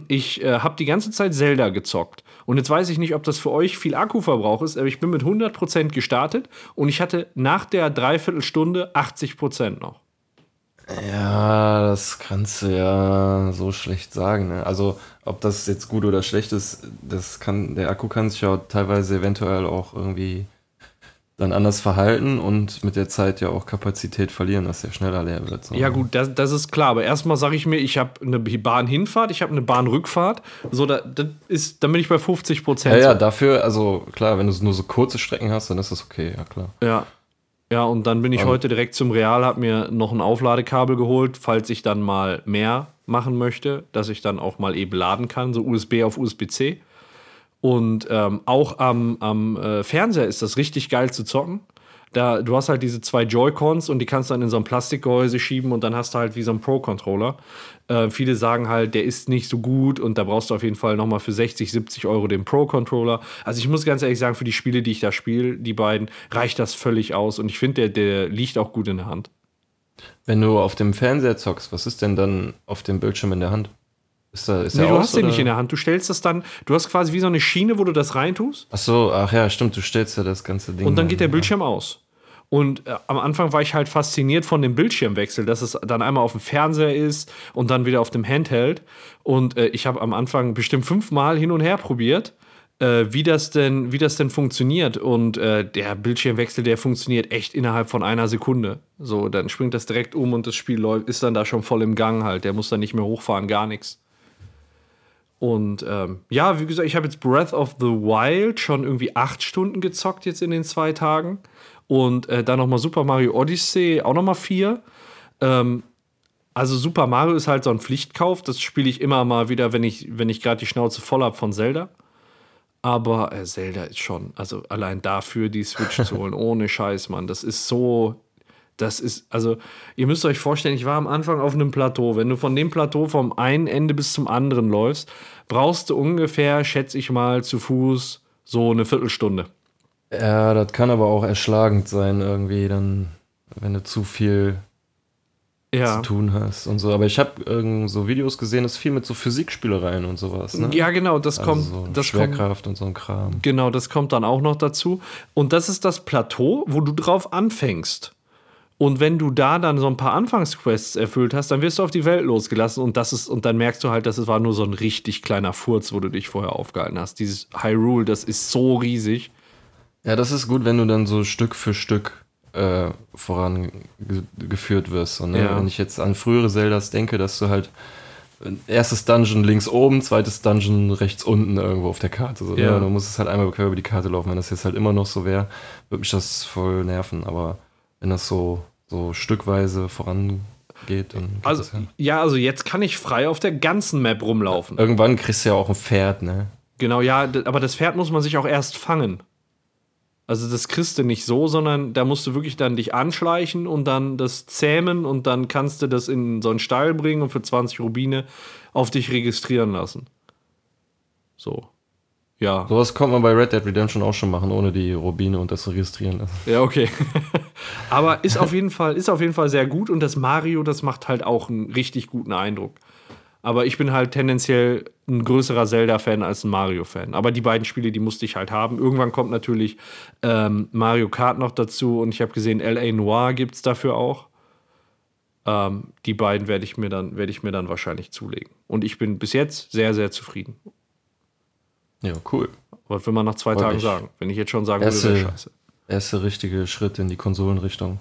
ich äh, habe die ganze Zeit Zelda gezockt. Und jetzt weiß ich nicht, ob das für euch viel Akkuverbrauch ist, aber ich bin mit 100% gestartet und ich hatte nach der Dreiviertelstunde 80% noch. Ja, das kannst du ja so schlecht sagen. Ne? Also, ob das jetzt gut oder schlecht ist, das kann, der Akku kann sich ja teilweise eventuell auch irgendwie dann anders verhalten und mit der Zeit ja auch Kapazität verlieren, dass er schneller leer wird. So. Ja, gut, das, das ist klar. Aber erstmal sage ich mir, ich habe eine Bahnhinfahrt, ich habe eine Bahnrückfahrt. So, da, das ist, dann bin ich bei 50 Prozent. Ja, ja, dafür, also klar, wenn du nur so kurze Strecken hast, dann ist das okay, ja klar. Ja. Ja, und dann bin ich heute direkt zum Real, habe mir noch ein Aufladekabel geholt, falls ich dann mal mehr machen möchte, dass ich dann auch mal eben laden kann, so USB auf USB-C. Und ähm, auch am, am äh, Fernseher ist das richtig geil zu zocken. Da, du hast halt diese zwei Joy-Cons und die kannst du dann in so ein Plastikgehäuse schieben und dann hast du halt wie so ein Pro-Controller. Äh, viele sagen halt, der ist nicht so gut und da brauchst du auf jeden Fall nochmal für 60, 70 Euro den Pro-Controller. Also ich muss ganz ehrlich sagen, für die Spiele, die ich da spiele, die beiden, reicht das völlig aus und ich finde, der, der liegt auch gut in der Hand. Wenn du auf dem Fernseher zockst, was ist denn dann auf dem Bildschirm in der Hand? Ist da, ist Nee, du aus, hast den nicht oder? in der Hand. Du stellst das dann, du hast quasi wie so eine Schiene, wo du das reintust Ach so, ach ja, stimmt, du stellst ja das ganze Ding. und dann geht der ja. Bildschirm aus. Und äh, am Anfang war ich halt fasziniert von dem Bildschirmwechsel, dass es dann einmal auf dem Fernseher ist und dann wieder auf dem Handheld. Und äh, ich habe am Anfang bestimmt fünfmal hin und her probiert, äh, wie, das denn, wie das denn funktioniert. Und äh, der Bildschirmwechsel, der funktioniert echt innerhalb von einer Sekunde. So, dann springt das direkt um und das Spiel läuft, ist dann da schon voll im Gang halt. Der muss dann nicht mehr hochfahren, gar nichts. Und ähm, ja, wie gesagt, ich habe jetzt Breath of the Wild schon irgendwie acht Stunden gezockt jetzt in den zwei Tagen. Und äh, dann nochmal Super Mario Odyssey auch nochmal vier. Ähm, also Super Mario ist halt so ein Pflichtkauf. Das spiele ich immer mal wieder, wenn ich, wenn ich gerade die Schnauze voll habe von Zelda. Aber äh, Zelda ist schon, also allein dafür die Switch zu holen, ohne Scheiß, Mann. Das ist so, das ist, also ihr müsst euch vorstellen, ich war am Anfang auf einem Plateau. Wenn du von dem Plateau vom einen Ende bis zum anderen läufst, brauchst du ungefähr, schätze ich mal, zu Fuß so eine Viertelstunde. Ja, das kann aber auch erschlagend sein, irgendwie, dann, wenn du zu viel Ja. zu tun hast und so. Aber ich habe irgend so Videos gesehen, das ist viel mit so Physikspielereien und sowas. Ne? Ja, genau, das also kommt, so das kommt, Schwerkraft und so ein Kram. genau, das kommt dann auch noch dazu. Und das ist das Plateau, wo du drauf anfängst. Und wenn du da dann so ein paar Anfangsquests erfüllt hast, dann wirst du auf die Welt losgelassen und das ist, und dann merkst du halt, dass es war nur so ein richtig kleiner Furz, wo du dich vorher aufgehalten hast. Dieses Hyrule, das ist so riesig. Ja, das ist gut, wenn du dann so Stück für Stück äh, vorangeführt wirst. So, ne? Ja. Wenn ich jetzt an frühere Zeldas denke, dass du halt äh, erstes Dungeon links oben, zweites Dungeon rechts unten irgendwo auf der Karte. So, Ja. ne? Du musst es halt einmal quer über die Karte laufen. Wenn das jetzt halt immer noch so wäre, würde mich das voll nerven. Aber wenn das so, so stückweise vorangeht, dann geht Also, ja. also jetzt kann ich frei auf der ganzen Map rumlaufen. Irgendwann kriegst du ja auch ein Pferd, ne? Genau, ja, aber das Pferd muss man sich auch erst fangen. Also das kriegst du nicht so, sondern da musst du wirklich dann dich anschleichen und dann das zähmen und dann kannst du das in so einen Stall bringen und für 20 Rubine auf dich registrieren lassen. So. Ja. Sowas kommt man bei Red Dead Redemption auch schon machen, ohne die Rubine und das registrieren lassen. Ja, okay. Aber ist auf jeden Fall, ist auf jeden Fall sehr gut und das Mario, das macht halt auch einen richtig guten Eindruck. Aber ich bin halt tendenziell ein größerer Zelda-Fan als ein Mario-Fan. Aber die beiden Spiele, die musste ich halt haben. Irgendwann kommt natürlich ähm, Mario Kart noch dazu und ich habe gesehen, L.A. Noir gibt es dafür auch. Ähm, die beiden werde ich, mir dann- werde ich mir dann wahrscheinlich zulegen. Und ich bin bis jetzt sehr, sehr zufrieden. Ja, cool. Was will man nach zwei Freut Tagen mich. sagen? Wenn ich jetzt schon sagen würde, Erste- wäre scheiße. Erste richtige Schritt in die Konsolenrichtung.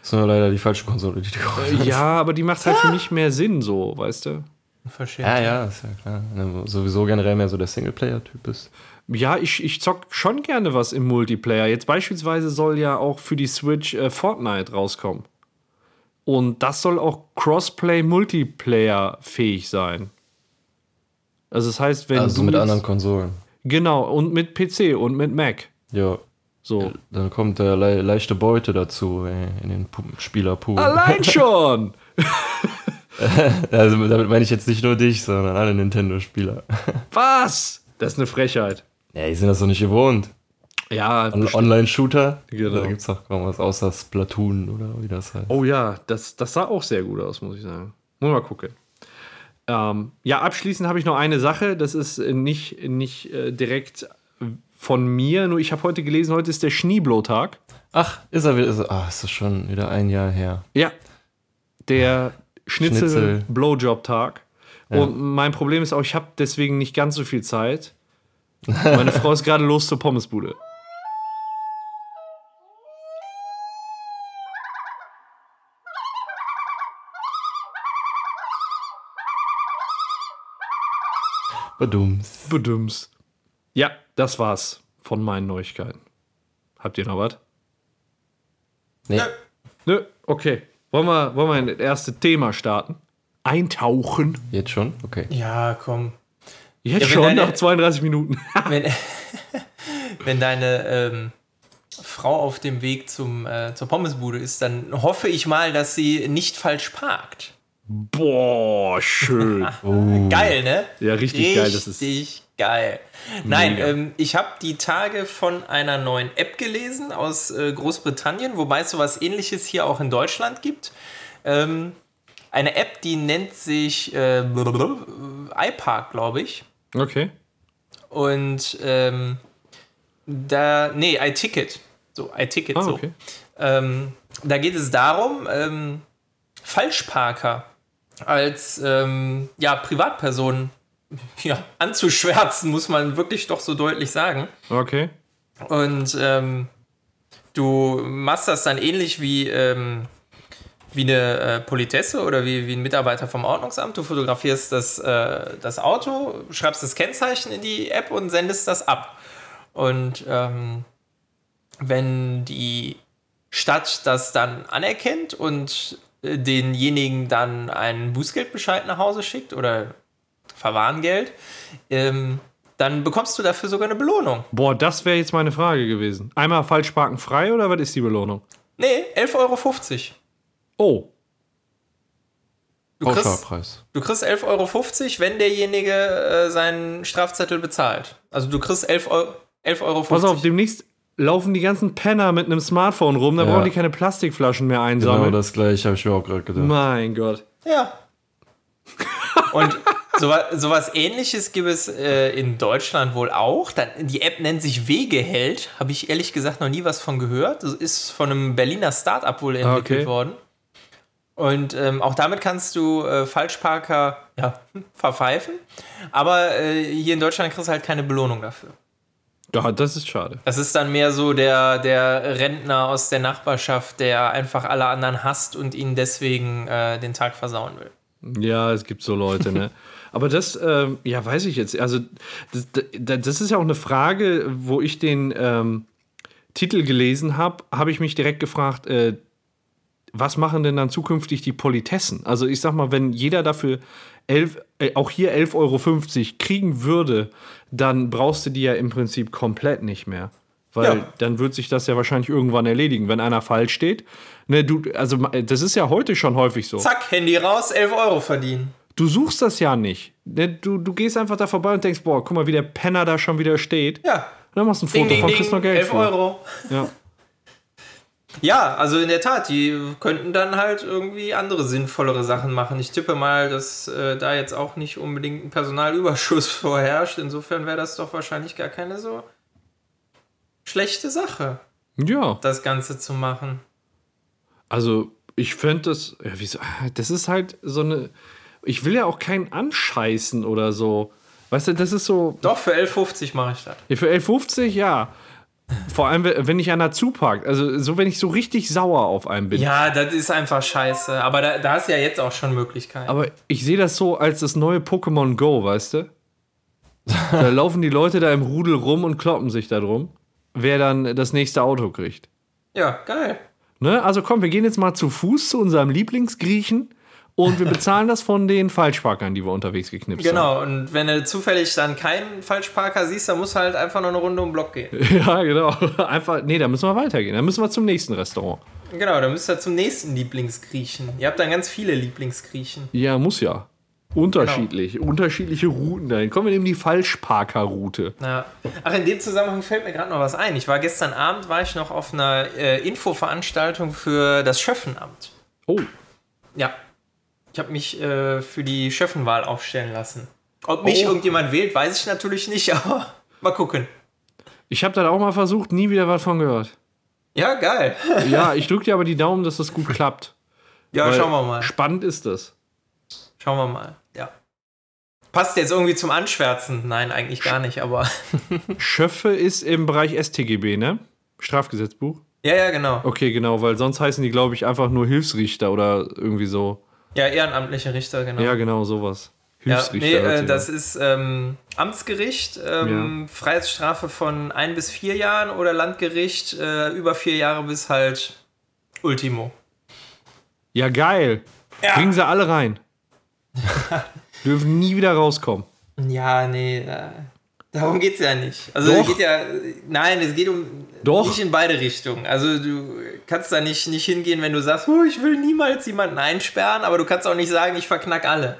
Das ist nur leider die falsche Konsole, die du gekauft hast. Ja, aber die macht halt für mich mehr Sinn, so, weißt du? Verstehe. Ja, ja, ist ja klar. Wenn du sowieso generell mehr so der Singleplayer-Typ bist. Ja, ich, ich zock schon gerne was im Multiplayer. Jetzt beispielsweise soll ja auch für die Switch äh, Fortnite rauskommen. Und das soll auch Crossplay-Multiplayer fähig sein. Also das heißt, wenn Also du mit anderen Konsolen. Genau, und mit PC und mit Mac. Ja. So. Dann kommt der le leichte Beute dazu ey, in den Spielerpool. Allein schon! Also damit meine ich jetzt nicht nur dich, sondern alle Nintendo-Spieler. Was? Das ist eine Frechheit. Ja, die sind das doch nicht gewohnt. Ja, On. Online-Shooter? Genau. Da gibt es doch kaum was außer Splatoon oder wie das heißt. Oh ja, das, das sah auch sehr gut aus, muss ich sagen. Muss mal gucken. Ähm, ja, abschließend habe ich noch eine Sache. Das ist äh, nicht, nicht äh, direkt von mir, nur ich habe heute gelesen, heute ist der Schneeblow-Tag. Ach, ist er wieder. Ist er, ah, ist das schon wieder ein Jahr her. Ja. Der Schnitzel. Schnitzel-Blowjob-Tag. Und mein Problem ist auch, ich habe deswegen nicht ganz so viel Zeit. Meine Frau ist gerade los zur Pommesbude. Badums. Bedums. Ja, das war's von meinen Neuigkeiten. Habt ihr noch was? Nee. Nö, okay. Wollen wir, wollen wir in das erste Thema starten? Eintauchen. Jetzt schon? Okay. Ja, komm. Jetzt Ja, wenn schon deine- nach 32 Minuten. Wenn, wenn deine ähm, Frau auf dem Weg zum, äh, zur Pommesbude ist, dann hoffe ich mal, dass sie nicht falsch parkt. Boah, schön. Geil, ne? Ja, richtig geil, das ist- Richtig geil. Nein, ähm, ich habe die Tage von einer neuen App gelesen aus äh, Großbritannien, wobei es sowas ähnliches hier auch in Deutschland gibt. Ähm, eine App, die nennt sich äh, iPark, glaube ich. Okay. Und ähm, da, nee, iTicket. So, iTicket, Ah, so. okay. Ähm, da geht es darum, ähm, Falschparker als ähm, ja, Privatpersonen ja, anzuschwärzen, muss man wirklich doch so deutlich sagen. Okay. Und ähm, du machst das dann ähnlich wie, ähm, wie eine äh, Politesse oder wie, wie ein Mitarbeiter vom Ordnungsamt. Du fotografierst das, äh, das Auto, schreibst das Kennzeichen in die App und sendest das ab. Und ähm, wenn die Stadt das dann anerkennt und denjenigen dann einen Bußgeldbescheid nach Hause schickt oder Verwarngeld, ähm, dann bekommst du dafür sogar eine Belohnung. Boah, das wäre jetzt meine Frage gewesen. Einmal Falschparken frei oder was ist die Belohnung? Nee, 11,50 Euro. Oh, Du kriegst, du kriegst 11,50 Euro, wenn derjenige äh, seinen Strafzettel bezahlt. Also du kriegst 11 Euro. 11,50 Euro. pass auf, demnächst laufen die ganzen Penner mit einem Smartphone rum, da Ja. brauchen die keine Plastikflaschen mehr Genau einsammeln. das gleiche habe ich mir auch gerade gedacht. mein Gott. Ja. Und sowas, sowas ähnliches gibt es äh, in Deutschland wohl auch. Die App nennt sich Wegeheld. Habe ich ehrlich gesagt noch nie was von gehört. Das ist von einem Berliner Startup wohl entwickelt Okay. worden. Und ähm, auch damit kannst du äh, Falschparker ja, verpfeifen. Aber äh, hier in Deutschland kriegst du halt keine Belohnung dafür. Ja, das ist schade. Das ist dann mehr so der, der Rentner aus der Nachbarschaft, der einfach alle anderen hasst und ihnen deswegen äh, den Tag versauen will. Ja, es gibt so Leute, ne? Aber das, ähm, ja, weiß ich jetzt. Also, das, das ist ja auch eine Frage, wo ich den ähm, Titel gelesen habe, habe ich mich direkt gefragt, äh, was machen denn dann zukünftig die Politessen? Also, ich sag mal, wenn jeder dafür elf, äh, auch hier 11,50 Euro kriegen würde, dann brauchst du die ja im Prinzip komplett nicht mehr. Weil Ja. dann wird sich das ja wahrscheinlich irgendwann erledigen, wenn einer falsch steht. Ne, du, also das ist ja heute schon häufig so. Zack, Handy raus, 11 Euro verdienen. Du suchst das ja nicht. Ne, Du, du gehst einfach da vorbei und denkst, boah, guck mal, wie der Penner da schon wieder steht. Ja. Und dann machst du ein Foto Ding, von, ding, noch Geld 11 für. Euro. Ja. Ja, also in der Tat, die könnten dann halt irgendwie andere sinnvollere Sachen machen. Ich tippe mal, dass äh, da jetzt auch nicht unbedingt ein Personalüberschuss vorherrscht. Insofern wäre das doch wahrscheinlich gar keine so schlechte Sache, ja, das Ganze zu machen. also ich fände das, ja, wieso, das ist halt so eine, ich will ja auch keinen anscheißen oder so. Weißt du, das ist so, Doch, für 11,50 mache ich das. für 11,50, ja. Vor allem, wenn ich einer zuparkt. Also, so, wenn ich so richtig sauer auf einen bin. Ja, das ist einfach scheiße. Aber da, da hast du ja jetzt auch schon Möglichkeiten. Aber ich sehe das so als das neue Pokémon Go, weißt du? Da laufen die Leute da im Rudel rum und kloppen sich da drum, wer dann das nächste Auto kriegt. ja, geil. Ne? Also komm, wir gehen jetzt mal zu Fuß zu unserem Lieblingsgriechen und wir bezahlen das von den Falschparkern, die wir unterwegs geknipst Genau, und wenn du zufällig dann keinen Falschparker siehst, dann musst du halt einfach noch eine Runde um den Block gehen. haben. Ja, genau. Einfach, nee, da müssen wir weitergehen. Da müssen wir zum nächsten Restaurant. Genau, dann müsst ihr zum nächsten Lieblingsgriechen. Ihr habt dann ganz viele Lieblingsgriechen. Ja, muss ja. Unterschiedlich. Unterschiedliche Routen dahin. Kommen wir nehmen die Falschparker-Route. Ja. Ach, in dem Zusammenhang fällt mir gerade noch was ein. Ich war gestern Abend, war ich noch auf einer äh, Infoveranstaltung für das Schöffenamt. Oh, Ja. Ich habe mich äh, für die Schöffenwahl aufstellen lassen. Ob mich Oh. irgendjemand wählt, weiß ich natürlich nicht, aber mal gucken. ich habe das auch mal versucht, nie wieder was von gehört. Ja, geil. Ja, ich drücke dir aber die Daumen, dass das gut klappt. Ja, schauen wir mal. Spannend ist das. Schauen wir mal. Ja. Passt jetzt irgendwie zum Anschwärzen? Nein, eigentlich gar nicht, aber. Schöffe ist im Bereich StGB, ne? Strafgesetzbuch. ja, ja, genau. Okay, genau, weil sonst heißen die, glaube ich, einfach nur Hilfsrichter oder irgendwie so. Ja, ehrenamtliche Richter, genau. Ja, genau, sowas. Ja, Hilfsrichter. nee, hört äh, das ist ähm, Amtsgericht, ähm, Freiheitsstrafe von ein bis vier Jahren oder Landgericht äh, über vier Jahre bis halt Ultimo. ja, geil. Ja. Bringen sie alle rein. Dürfen nie wieder rauskommen. Ja, nee, äh, darum geht's ja nicht. Also Doch. es geht ja, nein, es geht um Doch. nicht in beide Richtungen. Also du kannst da nicht, nicht hingehen, wenn du sagst, oh, ich will niemals jemanden einsperren, aber du kannst auch nicht sagen, ich verknack alle.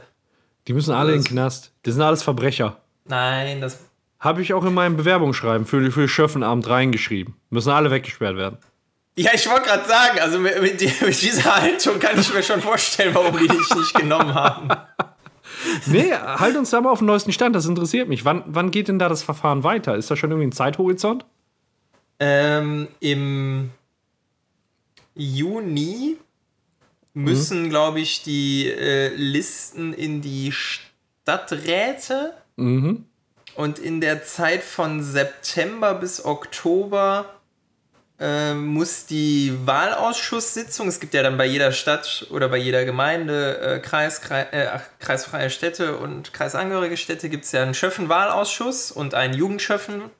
Die müssen alle in den Knast. Das sind alles Verbrecher. Nein, das. Habe ich auch in meinem Bewerbungsschreiben für, für Schöffenamt reingeschrieben. Müssen alle weggesperrt werden. Ja, ich wollte gerade sagen, also mit, mit, mit dieser Haltung kann ich mir schon vorstellen, warum die dich nicht genommen haben. Nee, halt uns da mal auf den neuesten Stand, das interessiert mich. Wann, wann geht denn da das Verfahren weiter? Ist da schon irgendwie ein Zeithorizont? Ähm, Im Juni müssen, glaube ich, die äh, Listen in die Stadträte Mhm. und in der Zeit von September bis Oktober äh, muss die Wahlausschusssitzung, es gibt ja dann bei jeder Stadt oder bei jeder Gemeinde äh, Kreis, Kreis, äh, kreisfreie Städte und kreisangehörige Städte gibt es ja einen Schöffenwahlausschuss und einen Jugendschöffen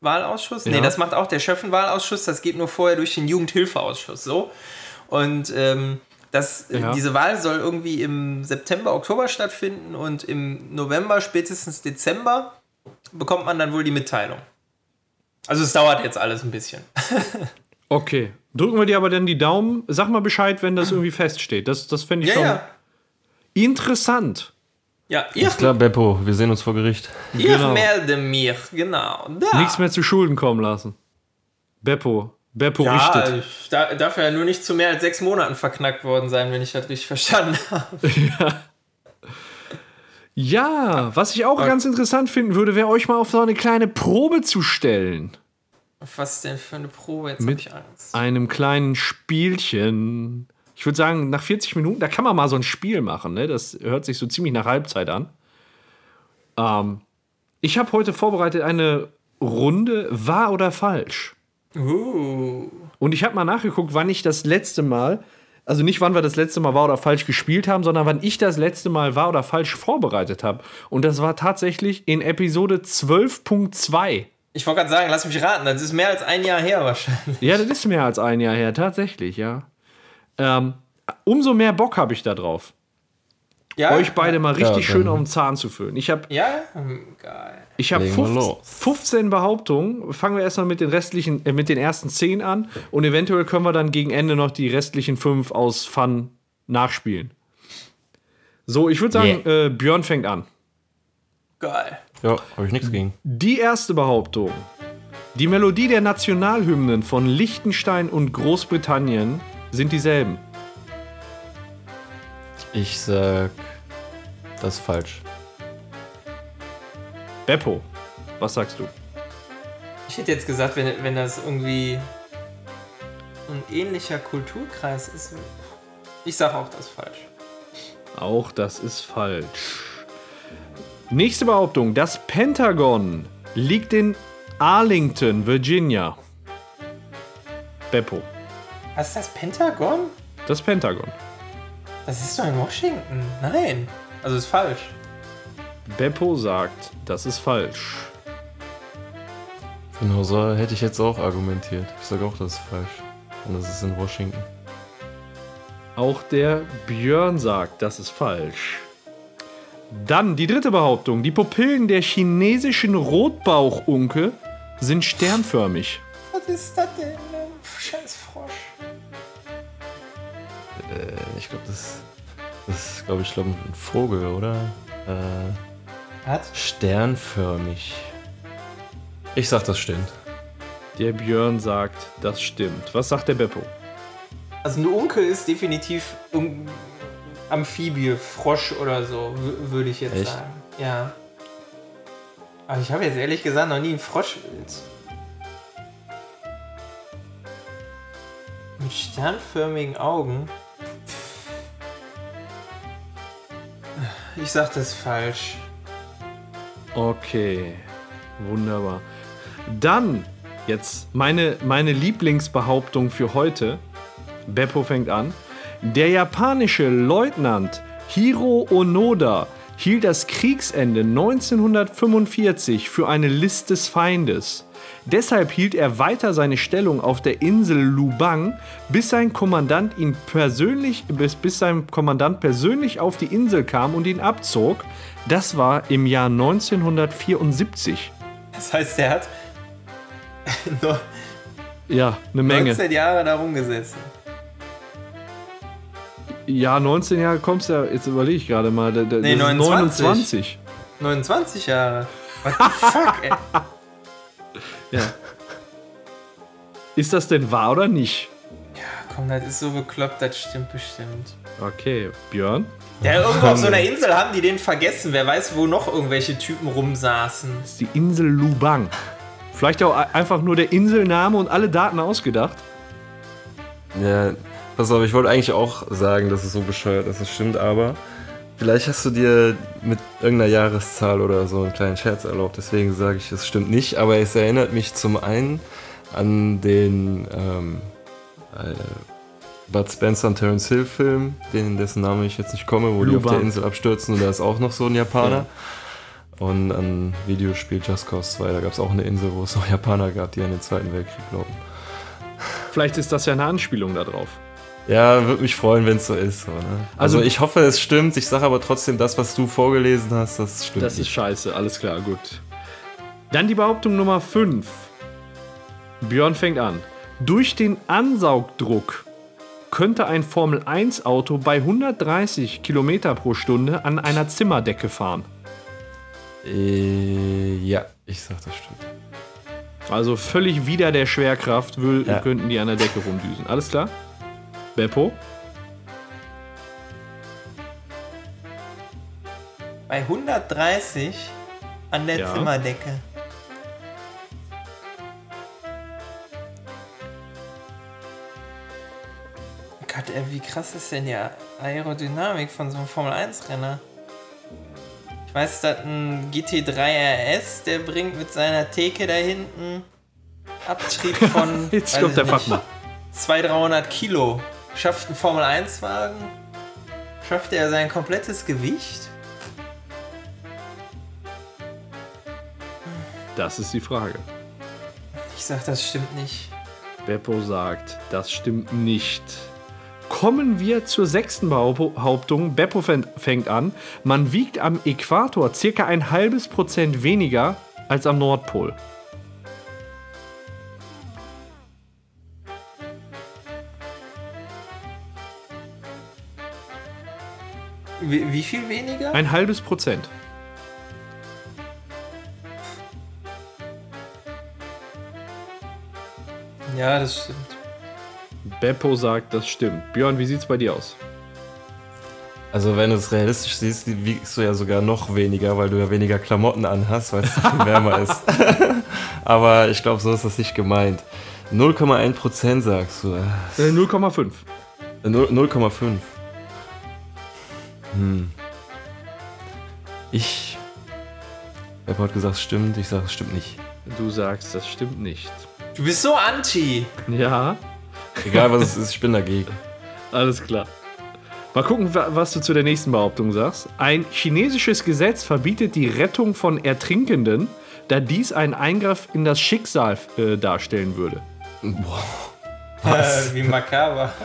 Wahlausschuss? Ja. Nee, das macht auch der Schöffenwahlausschuss, das geht nur vorher durch den Jugendhilfeausschuss, so. Und ähm, das, äh, Ja. diese Wahl soll irgendwie im September, Oktober stattfinden und im November, spätestens Dezember bekommt man dann wohl die Mitteilung. Also es dauert jetzt alles ein bisschen. Okay. Drücken wir dir aber dann die Daumen. Sag mal Bescheid, wenn das irgendwie feststeht. Das, das fände ich Ja, schon ja. interessant. Ja, ich, Ist klar, Beppo, wir sehen uns vor Gericht. ich Genau. melde mich, genau. Da. Nichts mehr zu Schulden kommen lassen. Beppo. Beppo ja, richtet. ich da, darf ja nur nicht zu mehr als sechs Monaten verknackt worden sein, wenn ich das richtig verstanden habe. Ja, was ich auch ganz interessant finden würde, wäre euch mal auf so eine kleine Probe zu stellen. Was denn für eine Probe? Jetzt habe Mit- ich Angst. Einem kleinen Spielchen. Ich würde sagen, nach 40 Minuten, da kann man mal so ein Spiel machen. Ne? Das hört sich so ziemlich nach Halbzeit an. Ähm, ich habe heute vorbereitet eine Runde wahr oder falsch. Uh. Und ich habe mal nachgeguckt, wann ich das letzte Mal, also nicht wann wir das letzte Mal wahr oder falsch gespielt haben, sondern wann ich das letzte Mal wahr oder falsch vorbereitet habe. Und das war tatsächlich in Episode 12.2. Ich wollte gerade sagen, lass mich raten, das ist mehr als ein Jahr her wahrscheinlich. Ja, das ist mehr als ein Jahr her, tatsächlich, ja. Ähm, umso mehr Bock habe ich da drauf, Ja, euch beide mal richtig Ja, schön auf den Zahn zu fühlen. Ich habe Ja, Hm, geil. Ich hab Legen wir 15, los. 15 Behauptungen. Fangen wir erstmal mit den restlichen, äh, mit den ersten 10 an. Und eventuell können wir dann gegen Ende noch die restlichen 5 aus Fun nachspielen. So, ich würde sagen, äh, Björn fängt an. Geil. Ja, habe ich nichts gegen. Die erste Behauptung. Die Melodie der Nationalhymnen von Liechtenstein und Großbritannien sind dieselben. Ich sag, das ist falsch. Beppo, was sagst du? Ich hätte jetzt gesagt, wenn, wenn das irgendwie ein ähnlicher Kulturkreis ist. Ich sage auch das ist falsch. Auch das ist falsch. Nächste Behauptung. Das Pentagon liegt in Arlington, Virginia. Beppo. Was ist das Pentagon? Das Pentagon. Das ist doch in Washington. Nein. Also ist falsch. Beppo sagt, das ist falsch. Genau so hätte ich jetzt auch argumentiert. Ich sage auch, das ist falsch. Und das ist in Washington. Auch der Björn sagt, das ist falsch. Dann die dritte Behauptung. Die Pupillen der chinesischen Rotbauchunke sind sternförmig. Was ist das denn? Scheiß Frosch. Äh, ich glaube, das, das ist, glaube ich, glaub, ein Vogel, oder? Äh, Was? sternförmig. Ich sag, das stimmt. Der Björn sagt, das stimmt. Was sagt der Beppo? Also ein Unke ist definitiv um, Amphibie, Frosch oder so, würde ich jetzt Echt? sagen. Ja. Aber ich habe jetzt ehrlich gesagt noch nie einen Frosch mit sternförmigen Augen. Ich sag das falsch. Okay, wunderbar. Dann jetzt meine, meine Lieblingsbehauptung für heute. Beppo fängt an. Der japanische Leutnant Hiro Onoda hielt das Kriegsende 1945 für eine List des Feindes. Deshalb hielt er weiter seine Stellung auf der Insel Lubang, bis sein Kommandant ihn persönlich, bis, bis sein Kommandant persönlich auf die Insel kam und ihn abzog. Das war im Jahr 1974. Das heißt, der hat Ja, eine Menge. 19 Jahre da rumgesessen. Ja, 19 Jahre kommst du ja, jetzt überlege ich gerade mal. Der, der, Nee, das ist 29. 29. 29 Jahre. What the fuck, ey? Ja. Ist das denn wahr oder nicht? Komm, das ist so bekloppt, das stimmt bestimmt. Okay, Björn. Ja, irgendwo auf so einer Insel haben die den vergessen. Wer weiß, wo noch irgendwelche Typen rumsaßen. Das ist die Insel Lubang. Vielleicht auch e- einfach nur der Inselname und alle Daten ausgedacht. Ja, pass auf, ich wollte eigentlich auch sagen, dass es so bescheuert ist, das stimmt, aber vielleicht hast du dir mit irgendeiner Jahreszahl oder so einen kleinen Scherz erlaubt, deswegen sage ich, es stimmt nicht, aber es erinnert mich zum einen an den ähm, äh, Bud Spencer und Terence Hill Film, den, dessen Name ich jetzt nicht komme, wo die auf der Insel abstürzen und da ist auch noch so ein Japaner. Und an Videospiel Just Cause 2, da gab es auch eine Insel, wo es noch Japaner gab, die an den Zweiten Weltkrieg glauben. Vielleicht ist das ja eine Anspielung darauf. Ja, würde mich freuen, wenn es so ist. So, ne? also, Also- ich hoffe, es stimmt. Ich sage aber trotzdem, das, was du vorgelesen hast, das stimmt. Das ist scheiße, alles klar, gut. Dann die Behauptung Nummer 5. Björn fängt an. Durch den Ansaugdruck könnte ein Formel-1-Auto bei 130 Kilometer pro Stunde an einer Zimmerdecke fahren. Äh, ja, ich sag, das stimmt. Also völlig wider der Schwerkraft will, Ja. könnten die an der Decke rumdüsen. Alles klar? Beppo? Bei 130 an der Ja. Zimmerdecke. Gott, ey, wie krass ist denn die Aerodynamik von so einem Formel-1-Renner? Ich weiß, dass ein GT3 RS, der bringt mit seiner Theke da hinten Abtrieb von Jetzt kommt der Fachmann. 200, 300 Kilo. Schafft ein Formel-1-Wagen? Schafft er sein komplettes Gewicht? Das ist die Frage. Ich sag, das stimmt nicht. Beppo sagt, das stimmt nicht. Kommen wir zur sechsten Behaup- Behauptung. Beppo fäng- fängt an. Man wiegt am Äquator circa ein halbes Prozent weniger als am Nordpol. Wie, wie viel weniger? Ein halbes Prozent. Ja, das stimmt. Beppo sagt, das stimmt. Björn, wie sieht's bei dir aus? Also, wenn du es realistisch siehst, wiegst du ja sogar noch weniger, weil du ja weniger Klamotten anhast, weil es viel wärmer ist. aber ich glaube, so ist das nicht gemeint. 0,1% sagst du. Äh, 0,5. Äh, 0 0,5. Hm. Ich. Wer hat gesagt, es stimmt? Ich sage, es stimmt nicht. Du sagst, das stimmt nicht. Du bist so anti. Ja, Egal was es ist, ich bin dagegen. alles klar. Mal gucken, wa- was du zu der nächsten Behauptung sagst. Ein chinesisches Gesetz verbietet die Rettung von Ertrinkenden, da dies einen Eingriff in das Schicksal äh, darstellen würde. Äh, wie makaber.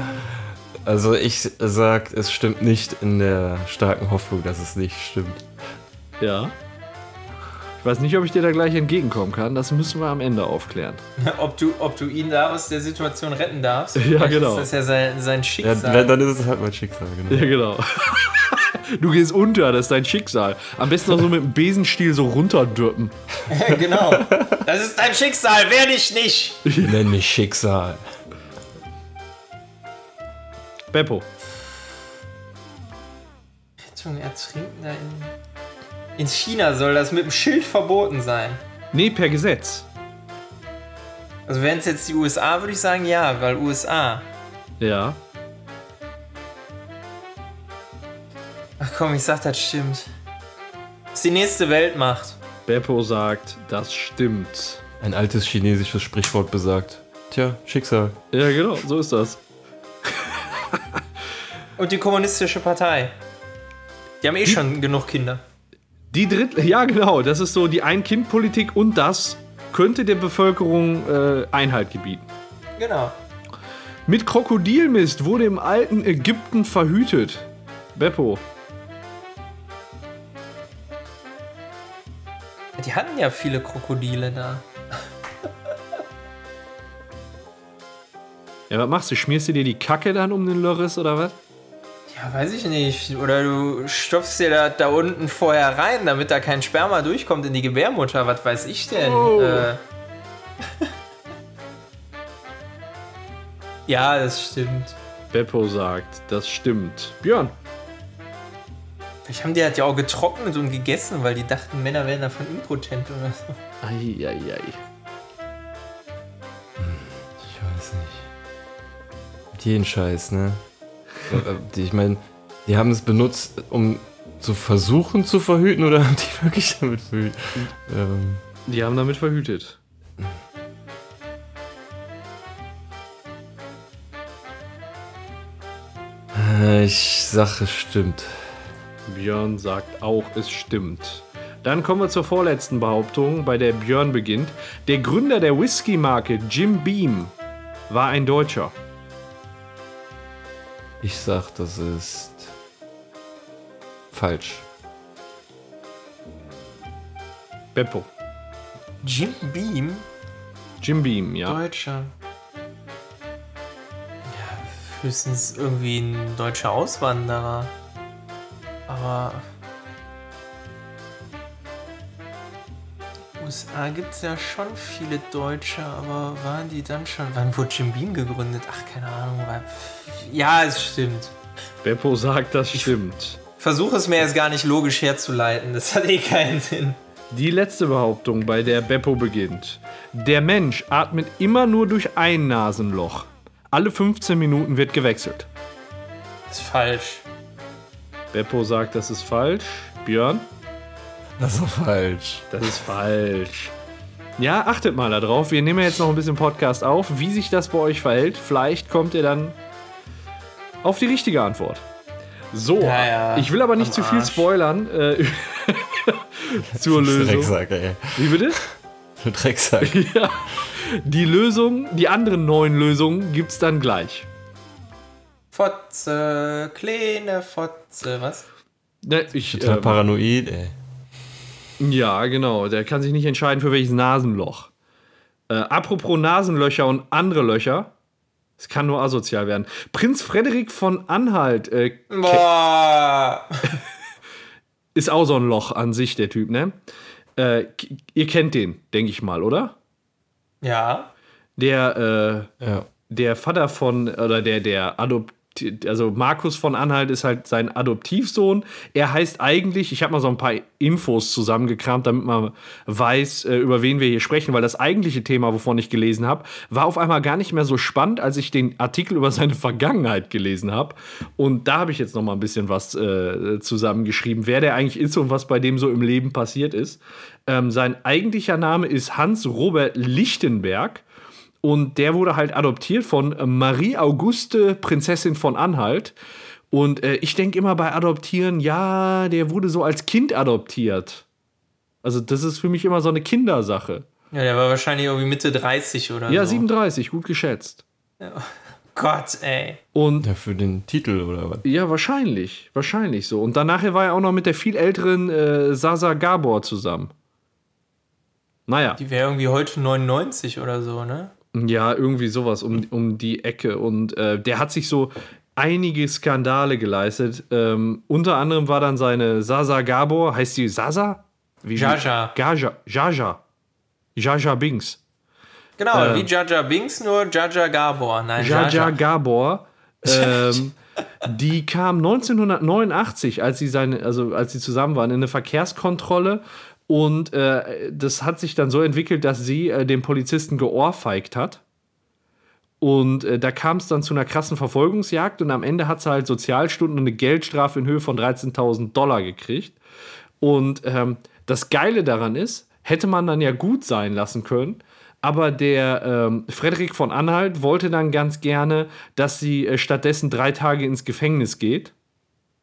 Also ich sag, es stimmt nicht in der starken Hoffnung, dass es nicht stimmt. Ja. Ich weiß nicht, ob ich dir da gleich entgegenkommen kann. Das müssen wir am Ende aufklären. ob, du, ob du ihn da aus der Situation retten darfst. Ja, genau. ist Das ist ja sein, sein Ja, Schicksal. wenn, dann ist es halt mein Schicksal, genau. Ja, genau. Du gehst unter, das ist dein Schicksal. Am besten noch so mit dem Besenstiel so runterdürpen. genau. Das ist dein Schicksal, wer dich nicht. Nenn mich Schicksal. Beppo. Rettung ertrinken da in. In China soll das mit dem Schild verboten sein. Nee, per Gesetz. Also wären es jetzt die USA, würde ich sagen ja, weil USA. Ja. Ach komm, ich sag, das stimmt. Das ist die nächste Weltmacht. Beppo sagt, das stimmt. Ein altes chinesisches Sprichwort besagt. Tja, Schicksal. Ja, genau, so ist das. Und die kommunistische Partei. Die haben eh schon genug Kinder. Die dritte, ja genau, das ist so die Ein-Kind-Politik und das könnte der Bevölkerung äh, Einhalt gebieten. Genau. Mit Krokodilmist wurde im alten Ägypten verhütet. Beppo. Die hatten ja viele Krokodile da. Ja, was machst du? Schmierst du dir die Kacke dann um den Lörres oder was? Ja, weiß ich nicht. Oder du stopfst dir da, da unten vorher rein, damit da kein Sperma durchkommt in die Gebärmutter. Was weiß ich denn? Oh. Äh. ja, das stimmt. Beppo sagt, das stimmt. Björn. Vielleicht haben die das ja auch getrocknet und gegessen, weil die dachten, Männer wären davon impotent oder so. Eieiei. Ich Jeden Scheiß, ne? Äh, die- ich meine, die haben es benutzt, um zu versuchen zu verhüten oder haben die wirklich damit verhütet? Ähm, Die haben damit verhütet. äh, ich sag, es stimmt. Björn sagt auch, es stimmt. Dann kommen wir zur vorletzten Behauptung, bei der Björn beginnt. Der Gründer der Whisky-Marke Jim Beam war ein Deutscher. Ich sag, das ist falsch. Beppo. Jim Beam? Jim Beam, ja. Deutscher. Ja, höchstens irgendwie ein deutscher Auswanderer. Aber. USA gibt es ja schon viele Deutsche, aber waren die dann schon. Wann wurde Jim Beam gegründet? Ach, keine Ahnung. War, ja, es stimmt. Beppo sagt, das stimmt. Versuche es mir jetzt gar nicht logisch herzuleiten. Das hat eh keinen Sinn. Die letzte Behauptung, bei der Beppo beginnt. Der Mensch atmet immer nur durch ein Nasenloch. Alle 15 Minuten wird gewechselt. Das ist falsch. Beppo sagt, das ist falsch. Björn? Das ist falsch. Das ist falsch. Ja, achtet mal darauf. Wir nehmen jetzt noch ein bisschen Podcast auf, wie sich das bei euch verhält. Vielleicht kommt ihr dann auf die richtige Antwort. So, Ja, ja, ich will aber nicht am zu viel Arsch. spoilern äh, zur Lösung. Drecksack, ey. Wie bitte? Du Drecksack. Ja. Die Lösung, die anderen neun Lösungen gibt es dann gleich. Fotze, kleine Fotze, was? Ne, ich, Total ähm, paranoid, ey. Ja, genau. Der kann sich nicht entscheiden, für welches Nasenloch. Äh, apropos Nasenlöcher und andere Löcher. Es kann nur asozial werden. Prinz Frederik von Anhalt äh, Boah. ist auch so ein Loch an sich, der Typ, ne? Äh, ihr kennt den, denke ich mal, oder? Ja. Der, äh, Ja. der Vater von, oder der, der Adopt, also Markus von Anhalt ist halt sein Adoptivsohn. Er heißt eigentlich, ich habe mal so ein paar Infos zusammengekramt, damit man weiß, äh, über wen wir hier sprechen, weil das eigentliche Thema, wovon ich gelesen habe, war auf einmal gar nicht mehr so spannend, als ich den Artikel über seine Vergangenheit gelesen habe. Und da habe ich jetzt noch mal ein bisschen was äh, zusammengeschrieben, wer der eigentlich ist und was bei dem so im Leben passiert ist. Ähm, sein eigentlicher Name ist Hans Robert Lichtenberg. Und der wurde halt adoptiert von Marie Auguste, Prinzessin von Anhalt. Und äh, ich denke immer bei Adoptieren, ja, der wurde so als Kind adoptiert. Also, das ist für mich immer so eine Kindersache. Ja, der war wahrscheinlich irgendwie Mitte 30 oder Ja, so. 37, gut geschätzt. Gott, ey. Und Ja, für den Titel oder was? ja, wahrscheinlich, wahrscheinlich so. Und danach war er auch noch mit der viel älteren äh, Sasa Gabor zusammen. Naja. Die wäre irgendwie heute 99 oder so, ne? Ja, irgendwie sowas um, um die Ecke. Und äh, der hat sich so einige Skandale geleistet. Ähm, unter anderem war dann seine Sasa Gabor, heißt die Sasa? Wie Jaja. Gaja. Jaja. Jaja Binks. Genau, Ähm. wie Jaja Binks, nur Jaja Gabor. Nein, Jaja Jaja. Gabor. Ähm, die kam 1989, als sie seine, also als sie zusammen waren, in eine Verkehrskontrolle und äh, das hat sich dann so entwickelt, dass sie äh, den Polizisten geohrfeigt hat. Und äh, da kam es dann zu einer krassen Verfolgungsjagd und am Ende hat sie halt Sozialstunden und eine Geldstrafe in Höhe von 13.000 Dollar gekriegt. Und ähm, das Geile daran ist, hätte man dann ja gut sein lassen können, aber der ähm, Frederik von Anhalt wollte dann ganz gerne, dass sie äh, stattdessen drei Tage ins Gefängnis geht,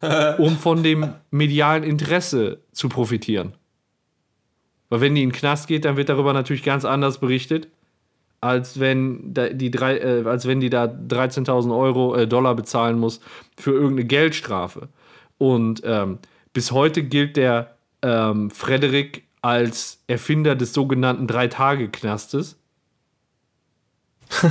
um von dem medialen Interesse zu profitieren. Weil wenn die in den Knast geht, dann wird darüber natürlich ganz anders berichtet, als wenn die, drei, äh, als wenn die da 13.000 Euro äh, Dollar bezahlen muss für irgendeine Geldstrafe. Und ähm, bis heute gilt der ähm, Frederik als Erfinder des sogenannten Drei-Tage-Knastes.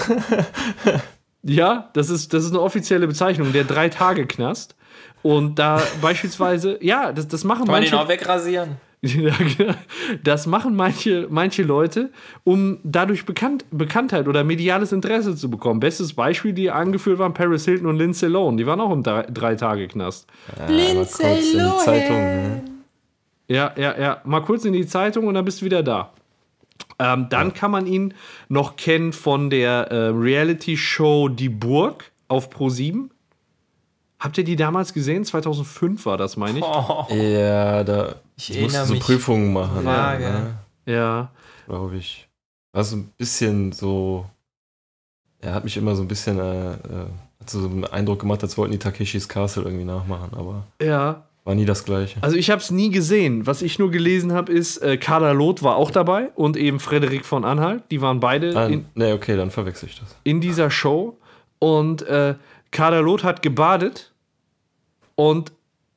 ja, das ist, das ist eine offizielle Bezeichnung, der Drei-Tage-Knast. Und da beispielsweise, ja, das, das machen Kann man den manche. auch wegrasieren? Ja, genau. Das machen manche, manche Leute, um dadurch Bekannt, Bekanntheit oder mediales Interesse zu bekommen. Bestes Beispiel, die angeführt waren, Paris Hilton und Lindsay Lohan. Die waren auch im drei, drei Tage Knast. Lindsay in die Zeitung. Ne? Ja, ja, ja. Mal kurz in die Zeitung und dann bist du wieder da. Ähm, dann kann man ihn noch kennen von der äh, Reality-Show Die Burg auf Pro7. Habt ihr die damals gesehen? 2005 war das, meine ich. Oh, Ja, da Ich ich musste erinnere so mich Prüfungen machen. vage. Ne? Ja. Glaube ich. War so ein bisschen so. Er hat mich immer so ein bisschen äh, äh, hat so einen Eindruck gemacht, als wollten die Takeshis Castle irgendwie nachmachen, aber Ja. war nie das gleiche. Also ich habe es nie gesehen. Was ich nur gelesen habe, ist, äh, Kader Loth war auch dabei und eben Frederik von Anhalt. Die waren beide Ah, in, ne, okay, dann verwechsel ich das. in dieser Show. Und äh, Kader Loth hat gebadet und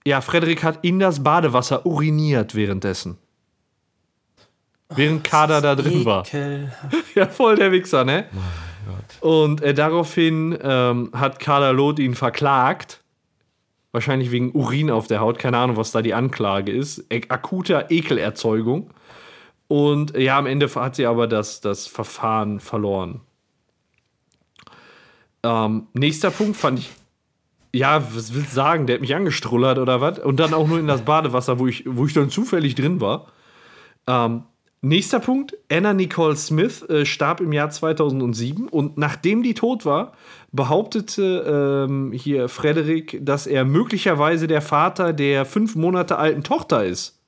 ja, Frederik hat in das Badewasser uriniert währenddessen. Während Kader da drin war. Ekelhaft. Ja, voll der Wichser, ne? Und äh, daraufhin ähm, hat Kader Loth ihn verklagt. Wahrscheinlich wegen Urin auf der Haut. Keine Ahnung, was da die Anklage ist. E akuter Ekelerzeugung. Und äh, ja, am Ende hat sie aber das, das Verfahren verloren. Ähm, nächster Punkt fand ich. Ja, was willst du sagen? Der hat mich angestrullert oder was? Und dann auch nur in das Badewasser, wo ich, wo ich dann zufällig drin war. Ähm, nächster Punkt: Anna Nicole Smith äh, starb im Jahr 2007 und nachdem die tot war, behauptete ähm, hier Frederik, dass er möglicherweise der Vater der fünf Monate alten Tochter ist.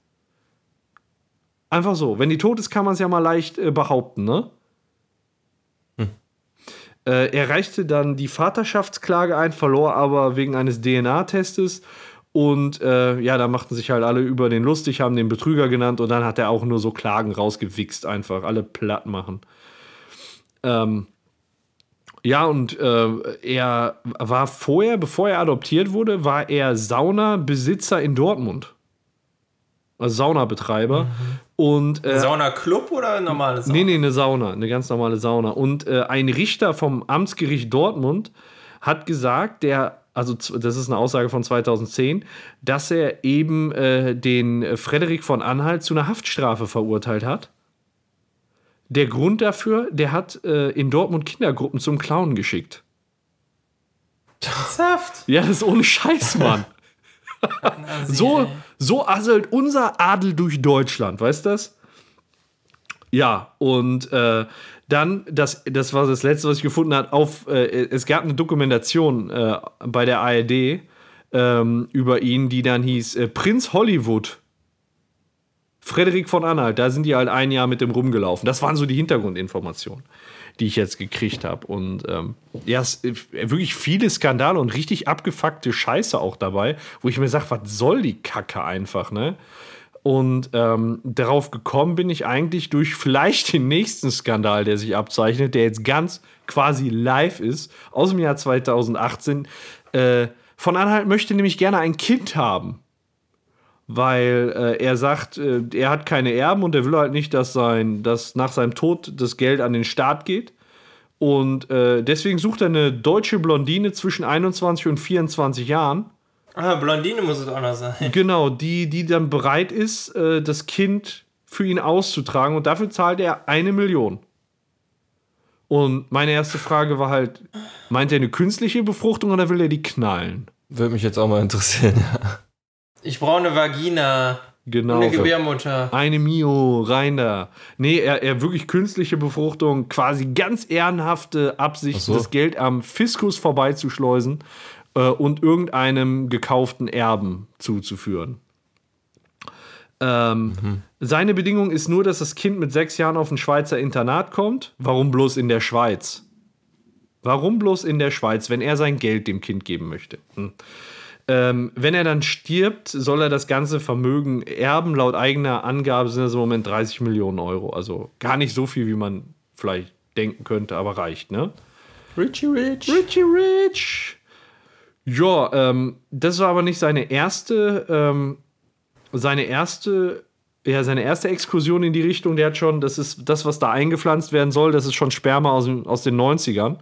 Einfach so. Wenn die tot ist, kann man es ja mal leicht äh, behaupten, ne? Äh, er reichte dann die Vaterschaftsklage ein, verlor aber wegen eines DNA-Testes. Und äh, ja, da machten sich halt alle über den lustig, haben den Betrüger genannt und dann hat er auch nur so Klagen rausgewichst, einfach alle platt machen. Ähm, ja, und äh, er war vorher, bevor er adoptiert wurde, war er Saunabesitzer in Dortmund. Also Saunabetreiber. Und äh, Sauna-Club oder eine normale Sauna? Nee, nee, eine Sauna, eine ganz normale Sauna. Und äh, ein Richter vom Amtsgericht Dortmund hat gesagt, der, also das ist eine Aussage von 2010, dass er eben äh, den Frederik von Anhalt zu einer Haftstrafe verurteilt hat. Der Grund dafür, der hat äh, in Dortmund Kindergruppen zum Clown geschickt. Ernsthaft? Ja, das ist ohne Scheiß, Mann. So, so asselt unser Adel durch Deutschland, weißt du das? Ja, und äh, dann, das, das war das letzte, was ich gefunden habe, auf, äh, es gab eine Dokumentation äh, bei der ARD ähm, über ihn, die dann hieß äh, Prinz Hollywood. Frederik von Anhalt, da sind die halt ein Jahr mit dem rumgelaufen. Das waren so die Hintergrundinformationen, die ich jetzt gekriegt habe. Und ähm, ja, es, wirklich viele Skandale und richtig abgefuckte Scheiße auch dabei, wo ich mir sage, was soll die Kacke einfach, ne? Und ähm, darauf gekommen bin ich eigentlich durch vielleicht den nächsten Skandal, der sich abzeichnet, der jetzt ganz quasi live ist, aus dem Jahr 2018. Äh, von Anhalt möchte nämlich gerne ein Kind haben. Weil äh, er sagt, äh, er hat keine Erben und er will halt nicht, dass, sein, dass nach seinem Tod das Geld an den Staat geht. Und äh, deswegen sucht er eine deutsche Blondine zwischen 21 und 24 Jahren. Ah, Blondine muss es auch noch sein. Genau, die, die dann bereit ist, äh, das Kind für ihn auszutragen. Und dafür zahlt er eine Million. Und meine erste Frage war halt, meint er eine künstliche Befruchtung oder will er die knallen? Würde mich jetzt auch mal interessieren. Ja. Ich brauche eine Vagina. Genau. Eine Gebärmutter. Eine Mio, rein da. Nee, er, er wirklich künstliche Befruchtung, quasi ganz ehrenhafte Absicht, so. das Geld am Fiskus vorbeizuschleusen äh, und irgendeinem gekauften Erben zuzuführen. Ähm, Seine Bedingung ist nur, dass das Kind mit sechs Jahren auf ein Schweizer Internat kommt. Warum bloß in der Schweiz? Warum bloß in der Schweiz, wenn er sein Geld dem Kind geben möchte? Hm. Ähm, wenn er dann stirbt, soll er das ganze Vermögen erben. Laut eigener Angabe sind das im Moment 30 Millionen Euro. Also gar nicht so viel, wie man vielleicht denken könnte, aber reicht, ne? Richie Rich. Richie Rich. Ja, ähm, das war aber nicht seine erste, ähm, seine erste, ja, seine erste Exkursion in die Richtung. Der hat schon, das ist das, was da eingepflanzt werden soll, das ist schon Sperma aus, aus den 90ern.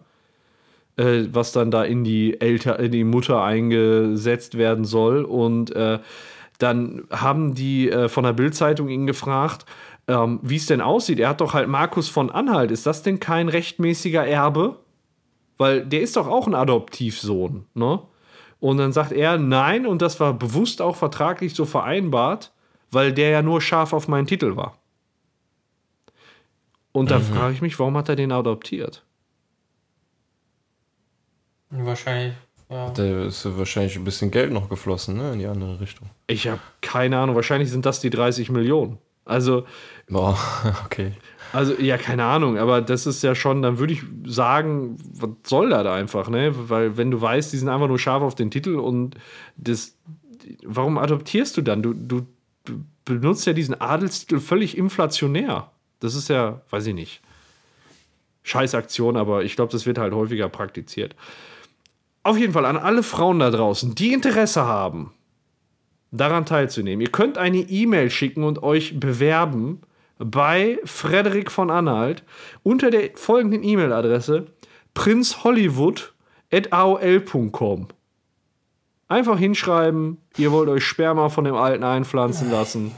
Äh, was dann da in die Elter, in die Mutter eingesetzt werden soll. Und äh, dann haben die äh, von der Bildzeitung ihn gefragt, ähm, wie es denn aussieht. Er hat doch halt Markus von Anhalt. Ist das denn kein rechtmäßiger Erbe? Weil der ist doch auch ein Adoptivsohn, ne? Und dann sagt er, nein, und das war bewusst auch vertraglich so vereinbart, weil der ja nur scharf auf meinen Titel war. Und da frage ich mich, warum hat er den adoptiert? Wahrscheinlich. Ja. Da ist ja wahrscheinlich ein bisschen Geld noch geflossen, ne? In die andere Richtung. Ich habe keine Ahnung, wahrscheinlich sind das die 30 Millionen. Also, Boah, okay. also ja, keine Ahnung, aber das ist ja schon, dann würde ich sagen, was soll das einfach, ne? Weil wenn du weißt, die sind einfach nur scharf auf den Titel und das, warum adoptierst du dann? Du, du, du benutzt ja diesen Adelstitel völlig inflationär. Das ist ja, weiß ich nicht, Scheißaktion, aber ich glaube, das wird halt häufiger praktiziert. Auf jeden Fall an alle Frauen da draußen, die Interesse haben, daran teilzunehmen. Ihr könnt eine E-Mail schicken und euch bewerben bei Frederik von Anhalt unter der folgenden E-Mail-Adresse prinzhollywood.aol.com. Einfach hinschreiben, ihr wollt euch Sperma von dem Alten einpflanzen lassen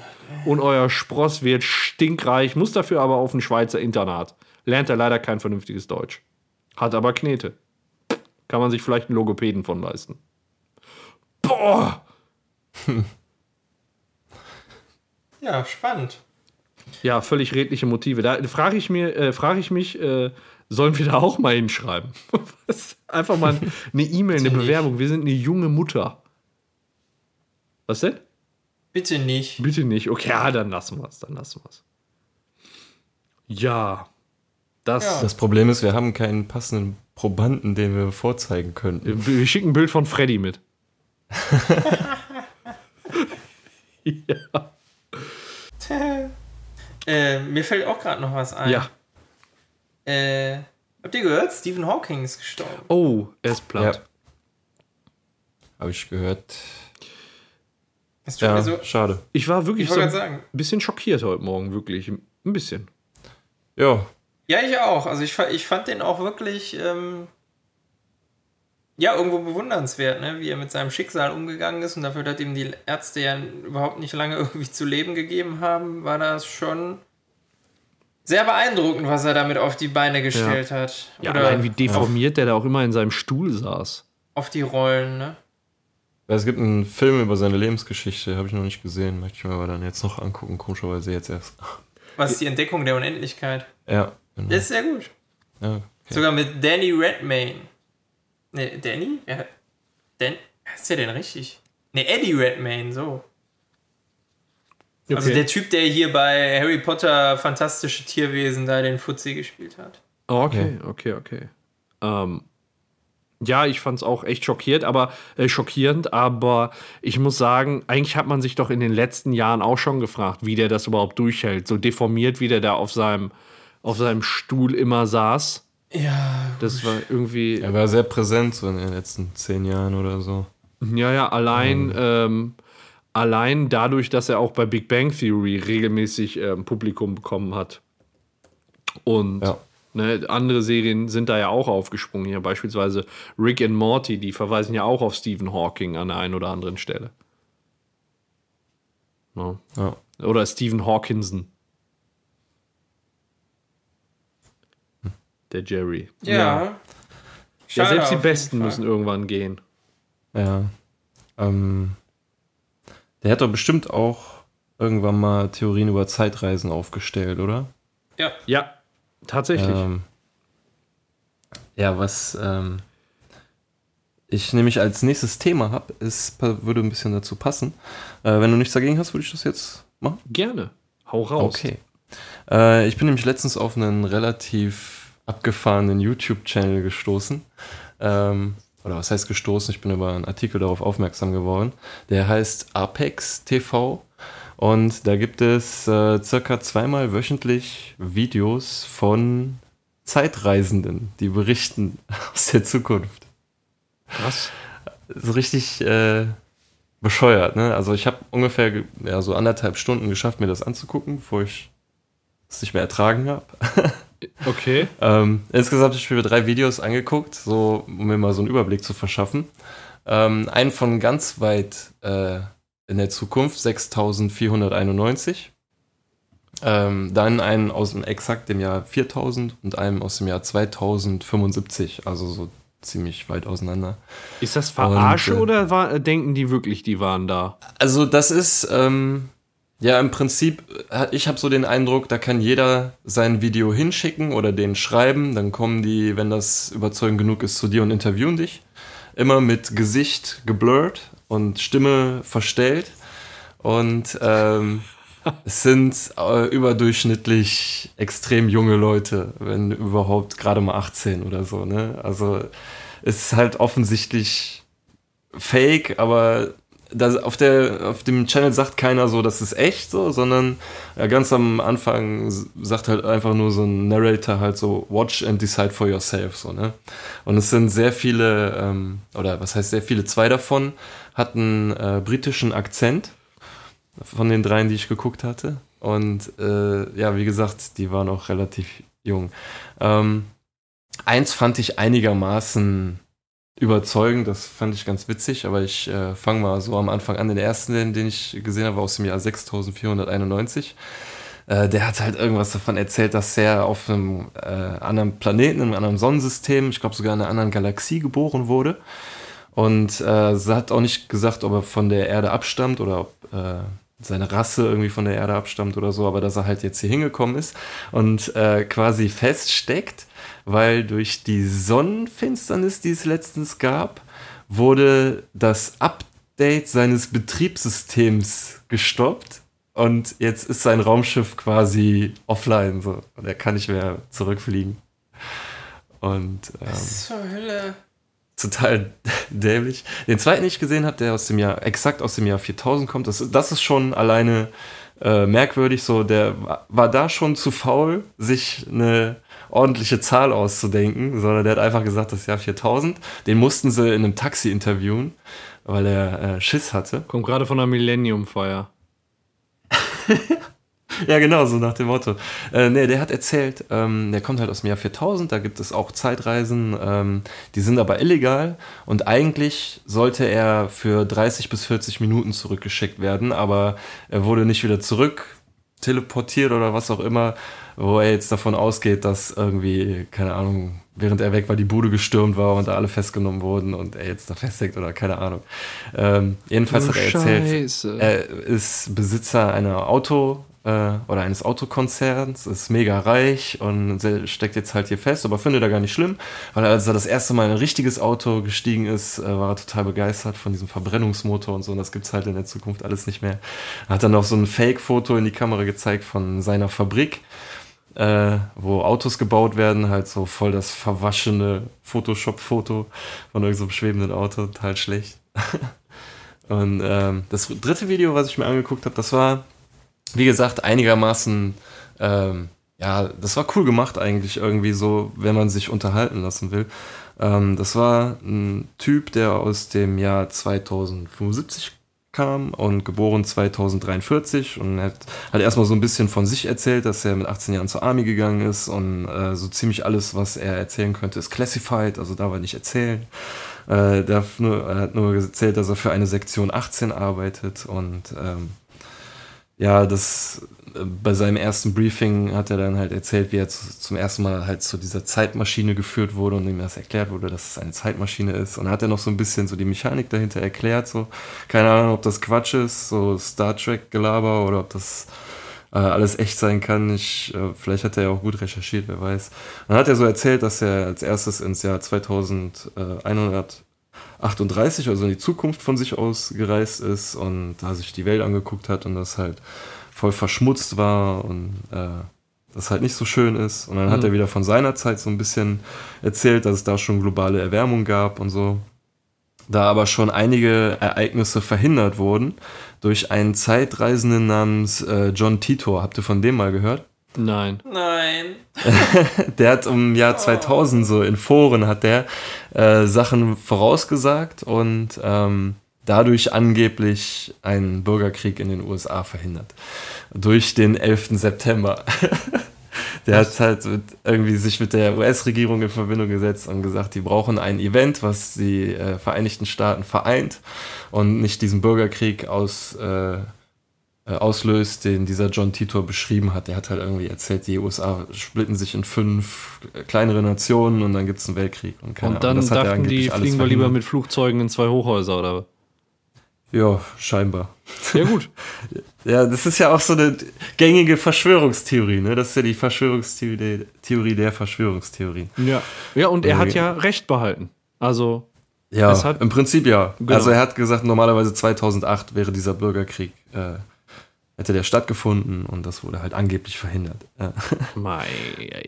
und euer Spross wird stinkreich, muss dafür aber auf ein Schweizer Internat. Lernt er leider kein vernünftiges Deutsch. Hat aber Knete. Kann man sich vielleicht einen Logopäden von leisten. Boah! ja, spannend. Ja, völlig redliche Motive. Da frage ich, mir, äh, frage ich mich, äh, sollen wir da auch mal hinschreiben? Was? Einfach mal eine E-Mail, eine. Bewerbung. Wir sind eine junge Mutter. Was denn? Bitte nicht. Bitte nicht. Okay, ja, dann lassen wir es. Dann lassen wir es. Ja. Das. Ja. Das Problem ist, wir haben keinen passenden Probanden, den wir vorzeigen könnten. Wir schicken ein Bild von Freddy mit. ja. Äh, mir fällt auch gerade noch was ein. Ja. Äh, habt ihr gehört? Stephen Hawking ist gestorben. Oh, er ist platt. Ja. Habe ich gehört. Das Ja, so. schade. Ich war wirklich Ich so ein bisschen schockiert heute Morgen, wirklich. Ein bisschen. Ja, Ja, ich auch. Also ich, ich fand den auch wirklich, ähm, ja, irgendwo bewundernswert, ne? wie er mit seinem Schicksal umgegangen ist und dafür, dass ihm die Ärzte ja überhaupt nicht lange irgendwie zu leben gegeben haben, war das schon sehr beeindruckend, was er damit auf die Beine gestellt hat. Ja, Oder allein wie deformiert der da auch immer in seinem Stuhl saß. auf die Rollen, ne? es gibt einen Film über seine Lebensgeschichte, habe ich noch nicht gesehen. Möchte ich mir aber dann jetzt noch angucken, komischerweise jetzt erst. Was ist die Entdeckung der Unendlichkeit? Ja, genau. Das ist sehr gut. ja, okay. Sogar mit Danny Redmayne. Ne, Danny? Ja. Dan ist der denn richtig? Ne, Eddie Redmayne, so. Also Okay. der Typ, der hier bei Harry Potter Fantastische Tierwesen da den Fuzzi gespielt hat. Okay, okay, okay. Ähm, ja, ich fand es auch echt schockiert, aber äh, schockierend, aber ich muss sagen, eigentlich hat man sich doch in den letzten Jahren auch schon gefragt, wie der das überhaupt durchhält. So deformiert, wie der da auf seinem, auf seinem Stuhl immer saß. Ja. Das war irgendwie. Er war sehr präsent so in den letzten zehn Jahren oder so. Ja, ja, allein, ähm, allein dadurch, dass er auch bei Big Bang Theory regelmäßig ähm, Publikum bekommen hat. Und Ja. ne, andere Serien sind da ja auch aufgesprungen. Hier beispielsweise Rick and Morty, die verweisen ja auch auf Stephen Hawking an der einen oder anderen Stelle. Ne? Ja. Oder Stephen Hawkinson. Der Jerry. Ja. Ja, Schade selbst die Besten Fall. müssen irgendwann gehen. Ja. Ähm, der hat doch bestimmt auch irgendwann mal Theorien über Zeitreisen aufgestellt, oder? Ja. Ja, tatsächlich. Ähm, ja, was ähm, ich nämlich als nächstes Thema habe, ist würde ein bisschen dazu passen. Äh, wenn du nichts dagegen hast, würde ich das jetzt machen. Gerne. Hau raus. Okay. Äh, ich bin nämlich letztens auf einen relativ abgefahrenen YouTube-Channel gestoßen. Ähm, oder was heißt gestoßen? Ich bin über einen Artikel darauf aufmerksam geworden. Der heißt Apex TV. Und da gibt es äh, circa zweimal wöchentlich Videos von Zeitreisenden, die berichten aus der Zukunft Krass. so richtig äh, bescheuert, ne? Also ich habe ungefähr ge- ja, so anderthalb Stunden geschafft, mir das anzugucken, bevor ich es nicht mehr ertragen habe. Okay. ähm, insgesamt habe ich mir drei Videos angeguckt, so, um mir mal so einen Überblick zu verschaffen. Ähm, einen von ganz weit äh, in der Zukunft, 6491. Ähm, dann einen aus dem exakt dem Jahr 4000 und einen aus dem Jahr 2075, also so ziemlich weit auseinander. Ist das Verarsche Und, äh, oder war, denken die wirklich, die waren da? Also das ist ähm, ja im Prinzip, äh, ich habe so den Eindruck, da kann jeder sein Video hinschicken oder den schreiben, dann kommen die, wenn das überzeugend genug ist, zu dir und interviewen dich. Immer mit Gesicht geblurrt und Stimme verstellt. Und ähm, es sind äh, überdurchschnittlich extrem junge Leute, wenn überhaupt gerade mal 18 oder so. Ne? Also es ist halt offensichtlich fake, aber das, auf, der, auf dem Channel sagt keiner so, das ist echt so, sondern ja, ganz am Anfang sagt halt einfach nur so ein Narrator halt so, watch and decide for yourself, so, ne? Und es sind sehr viele, ähm, oder was heißt sehr viele, zwei davon hatten äh, britischen Akzent von den dreien, die ich geguckt hatte. Und äh, ja, wie gesagt, die waren auch relativ jung. Ähm, eins fand ich einigermaßen überzeugend, das fand ich ganz witzig, aber ich äh, fange mal so am Anfang an. Den ersten, den, ich gesehen habe, aus dem Jahr 6491. Äh, der hat halt irgendwas davon erzählt, dass er auf einem äh, anderen Planeten, in einem anderen Sonnensystem, ich glaube sogar in einer anderen Galaxie geboren wurde. Und äh, sie hat auch nicht gesagt, ob er von der Erde abstammt oder ob äh, seine Rasse irgendwie von der Erde abstammt oder so, aber dass er halt jetzt hier hingekommen ist und äh, quasi feststeckt, weil durch die Sonnenfinsternis, die es letztens gab, wurde das Update seines Betriebssystems gestoppt und jetzt ist sein Raumschiff quasi offline so und er kann nicht mehr zurückfliegen. Und ähm, Zur Hölle. total dämlich. Den zweiten, den ich gesehen habe, der aus dem Jahr, exakt aus dem Jahr 4000 kommt, das, das ist schon alleine äh, merkwürdig. So, der wa- war da schon zu faul, sich eine ordentliche Zahl auszudenken, sondern der hat einfach gesagt, das Jahr 4000. Den mussten sie in einem Taxi interviewen, weil er äh, Schiss hatte. Kommt gerade von der Millennium-Feier. Ja, genau, so nach dem Motto. Äh, nee, der hat erzählt, ähm, der kommt halt aus dem Jahr 4000, da gibt es auch Zeitreisen, ähm, die sind aber illegal und eigentlich sollte er für 30 bis 40 Minuten zurückgeschickt werden, aber er wurde nicht wieder zurück teleportiert oder was auch immer, wo er jetzt davon ausgeht, dass irgendwie, keine Ahnung, während er weg war, die Bude gestürmt war und da alle festgenommen wurden und er jetzt da festhängt oder keine Ahnung. Ähm, jedenfalls hat er erzählt, Scheiße. er ist Besitzer einer Auto- oder eines Autokonzerns, ist mega reich und steckt jetzt halt hier fest, aber findet er gar nicht schlimm, weil als er das erste Mal in ein richtiges Auto gestiegen ist, äh, war er total begeistert von diesem Verbrennungsmotor und so und das gibt's halt in der Zukunft alles nicht mehr. Er hat dann noch so ein Fake-Foto in die Kamera gezeigt von seiner Fabrik, äh, wo Autos gebaut werden, halt so voll das verwaschene Photoshop-Foto von irgendeinem schwebenden Auto, total schlecht. Und ähm, das dritte Video, was ich mir angeguckt habe, das war, wie gesagt, einigermaßen, ähm, ja, das war cool gemacht eigentlich irgendwie so, wenn man sich unterhalten lassen will. Ähm, das war ein Typ, der aus dem Jahr 2075 kam und geboren 2043 und hat, hat erstmal so ein bisschen von sich erzählt, dass er mit 18 Jahren zur Army gegangen ist und äh, so ziemlich alles, was er erzählen könnte, ist classified, also darf er nicht erzählen. Äh, er hat nur erzählt, dass er für eine Sektion 18 arbeitet und ähm, ja, das äh, bei seinem ersten Briefing hat er dann halt erzählt, wie er zu, zum ersten Mal halt zu dieser Zeitmaschine geführt wurde und ihm das erklärt wurde, dass es eine Zeitmaschine ist. Und dann hat er noch so ein bisschen so die Mechanik dahinter erklärt. So, keine Ahnung, ob das Quatsch ist, so Star Trek-Gelaber oder ob das äh, alles echt sein kann. Ich, äh, vielleicht hat er ja auch gut recherchiert, wer weiß. dann hat er so erzählt, dass er als erstes ins Jahr 2100 38, also in die Zukunft von sich aus gereist ist und da sich die Welt angeguckt hat und das halt voll verschmutzt war und äh, das halt nicht so schön ist. Und dann mhm. hat er wieder von seiner Zeit so ein bisschen erzählt, dass es da schon globale Erwärmung gab und so. Da aber schon einige Ereignisse verhindert wurden durch einen Zeitreisenden namens äh, John Titor. Habt ihr von dem mal gehört? Nein. Nein. der hat im Jahr 2000 so in Foren hat der äh, Sachen vorausgesagt und ähm, dadurch angeblich einen Bürgerkrieg in den USA verhindert. Durch den 11. September. der hat halt mit, irgendwie sich mit der US-Regierung in Verbindung gesetzt und gesagt, die brauchen ein Event, was die äh, Vereinigten Staaten vereint und nicht diesen Bürgerkrieg aus äh, auslöst, den dieser John Titor beschrieben hat. Der hat halt irgendwie erzählt, die USA splitten sich in fünf kleinere Nationen und dann gibt es einen Weltkrieg. Und, und dann dachten die, fliegen wir lieber mit Flugzeugen in zwei Hochhäuser, oder? Ja, scheinbar. Ja, gut. ja, das ist ja auch so eine gängige Verschwörungstheorie, ne? Das ist ja die Verschwörungstheorie Theorie der Verschwörungstheorie. Ja. Ja, und er hat ja Recht behalten. Also. Ja, im Prinzip ja. Genau. Also er hat gesagt, normalerweise 2008 wäre dieser Bürgerkrieg äh, hätte der stattgefunden und das wurde halt angeblich verhindert. Mei,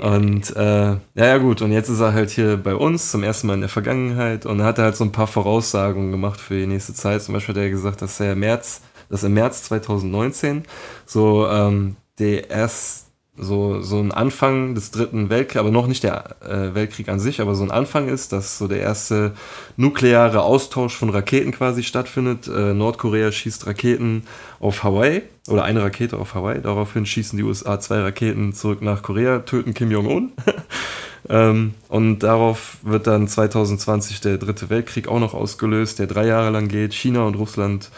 und äh, ja, ja gut, und jetzt ist er halt hier bei uns zum ersten Mal in der Vergangenheit und hat halt so ein paar Voraussagungen gemacht für die nächste Zeit. Zum Beispiel hat er gesagt, dass er im März, dass im März 2019 so ähm, der erst so, so ein Anfang des dritten Weltkriegs, aber noch nicht der äh, Weltkrieg an sich, aber so ein Anfang ist, dass so der erste nukleare Austausch von Raketen quasi stattfindet. Äh, Nordkorea schießt Raketen auf Hawaii oder eine Rakete auf Hawaii. Daraufhin schießen die USA zwei Raketen zurück nach Korea, töten Kim Jong-un. ähm, und darauf wird dann 2020 der dritte Weltkrieg auch noch ausgelöst, der drei Jahre lang geht. China und Russland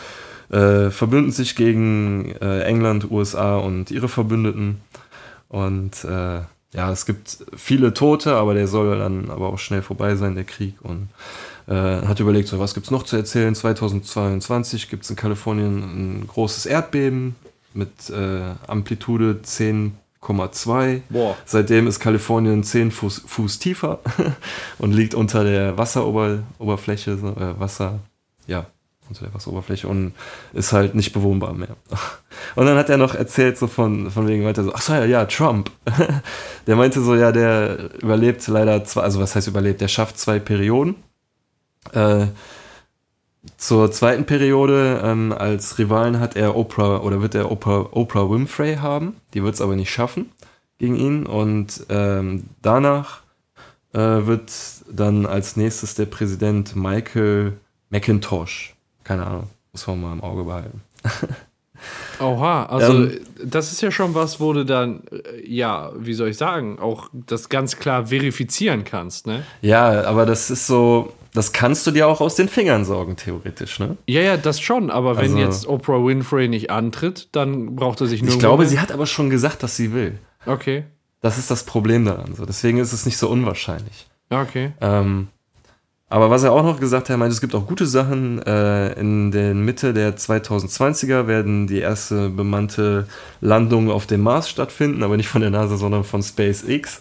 äh, verbünden sich gegen äh, England, USA und ihre Verbündeten. Und äh, ja, es gibt viele Tote, aber der soll dann aber auch schnell vorbei sein, der Krieg. Und äh, hat überlegt, so, was gibt es noch zu erzählen? 2022 gibt es in Kalifornien ein großes Erdbeben mit äh, Amplitude 10,2. Seitdem ist Kalifornien 10 Fuß, Fuß tiefer und liegt unter der Wasseroberfläche, äh, Wasser, ja, unter der Wasseroberfläche und ist halt nicht bewohnbar mehr. Und dann hat er noch erzählt, so von, von wegen, meinte so, ach so, ja, ja, Trump. Der meinte so, ja, der überlebt leider zwei, also was heißt überlebt, der schafft zwei Perioden. Äh, zur zweiten Periode ähm, als Rivalen hat er Oprah oder wird er Oprah, Oprah Winfrey haben. Die wird es aber nicht schaffen gegen ihn. Und ähm, danach äh, wird dann als nächstes der Präsident Michael McIntosh keine Ahnung, muss man mal im Auge behalten. Oha, also ähm, das ist ja schon was, wo du dann, äh, ja, wie soll ich sagen, auch das ganz klar verifizieren kannst, ne? Ja, aber das ist so, das kannst du dir auch aus den Fingern sorgen, theoretisch, ne? Ja, ja, das schon, aber wenn also, jetzt Oprah Winfrey nicht antritt, dann braucht er sich nur. Ich glaube, sie hat aber schon gesagt, dass sie will. Okay. Das ist das Problem daran, so. Deswegen ist es nicht so unwahrscheinlich. Okay. Ähm, aber was er auch noch gesagt hat, er meinte, es gibt auch gute Sachen. Äh, in der Mitte der 2020er werden die erste bemannte Landung auf dem Mars stattfinden, aber nicht von der NASA, sondern von SpaceX.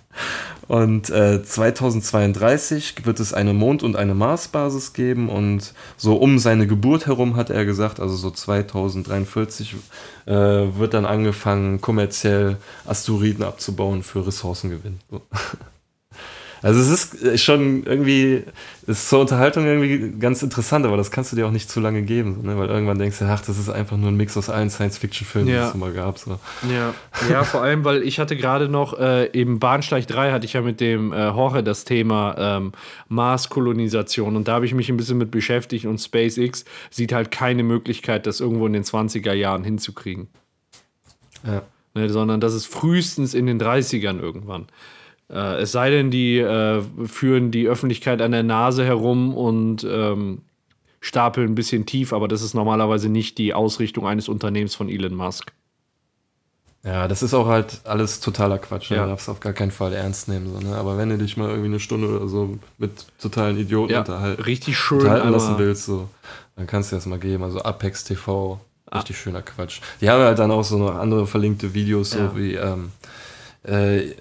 und äh, 2032 wird es eine Mond- und eine Marsbasis geben und so um seine Geburt herum hat er gesagt, also so 2043 äh, wird dann angefangen, kommerziell Asteroiden abzubauen für Ressourcengewinn. So. Also es ist äh, schon irgendwie, es ist zur Unterhaltung irgendwie ganz interessant, aber das kannst du dir auch nicht zu lange geben, ne? weil irgendwann denkst du, ach, das ist einfach nur ein Mix aus allen Science-Fiction-Filmen, Ja. die es immer gab. So. Ja, ja, vor allem, weil ich hatte gerade noch äh, im Bahnsteig 3 hatte ich ja mit dem äh, Jorge das Thema ähm, Marskolonisation und da habe ich mich ein bisschen mit beschäftigt und SpaceX sieht halt keine Möglichkeit, das irgendwo in den 20er Jahren hinzukriegen. Ja. Ne, sondern das ist frühestens in den 30ern irgendwann. Äh, es sei denn, die äh, führen die Öffentlichkeit an der Nase herum und ähm, stapeln ein bisschen tief, aber das ist normalerweise nicht die Ausrichtung eines Unternehmens von Elon Musk. ja, das ist auch halt alles totaler Quatsch. Ne? Ja. Du darfst auf gar keinen Fall ernst nehmen. So, ne? Aber wenn du dich mal irgendwie eine Stunde oder so mit totalen Idioten Ja, unterhalten, richtig schön. unterhalten lassen willst, so, dann kannst du das mal geben. Also Apex TV, Ah. richtig schöner Quatsch. Die haben halt dann auch so noch andere verlinkte Videos, so Ja. wie ähm, äh,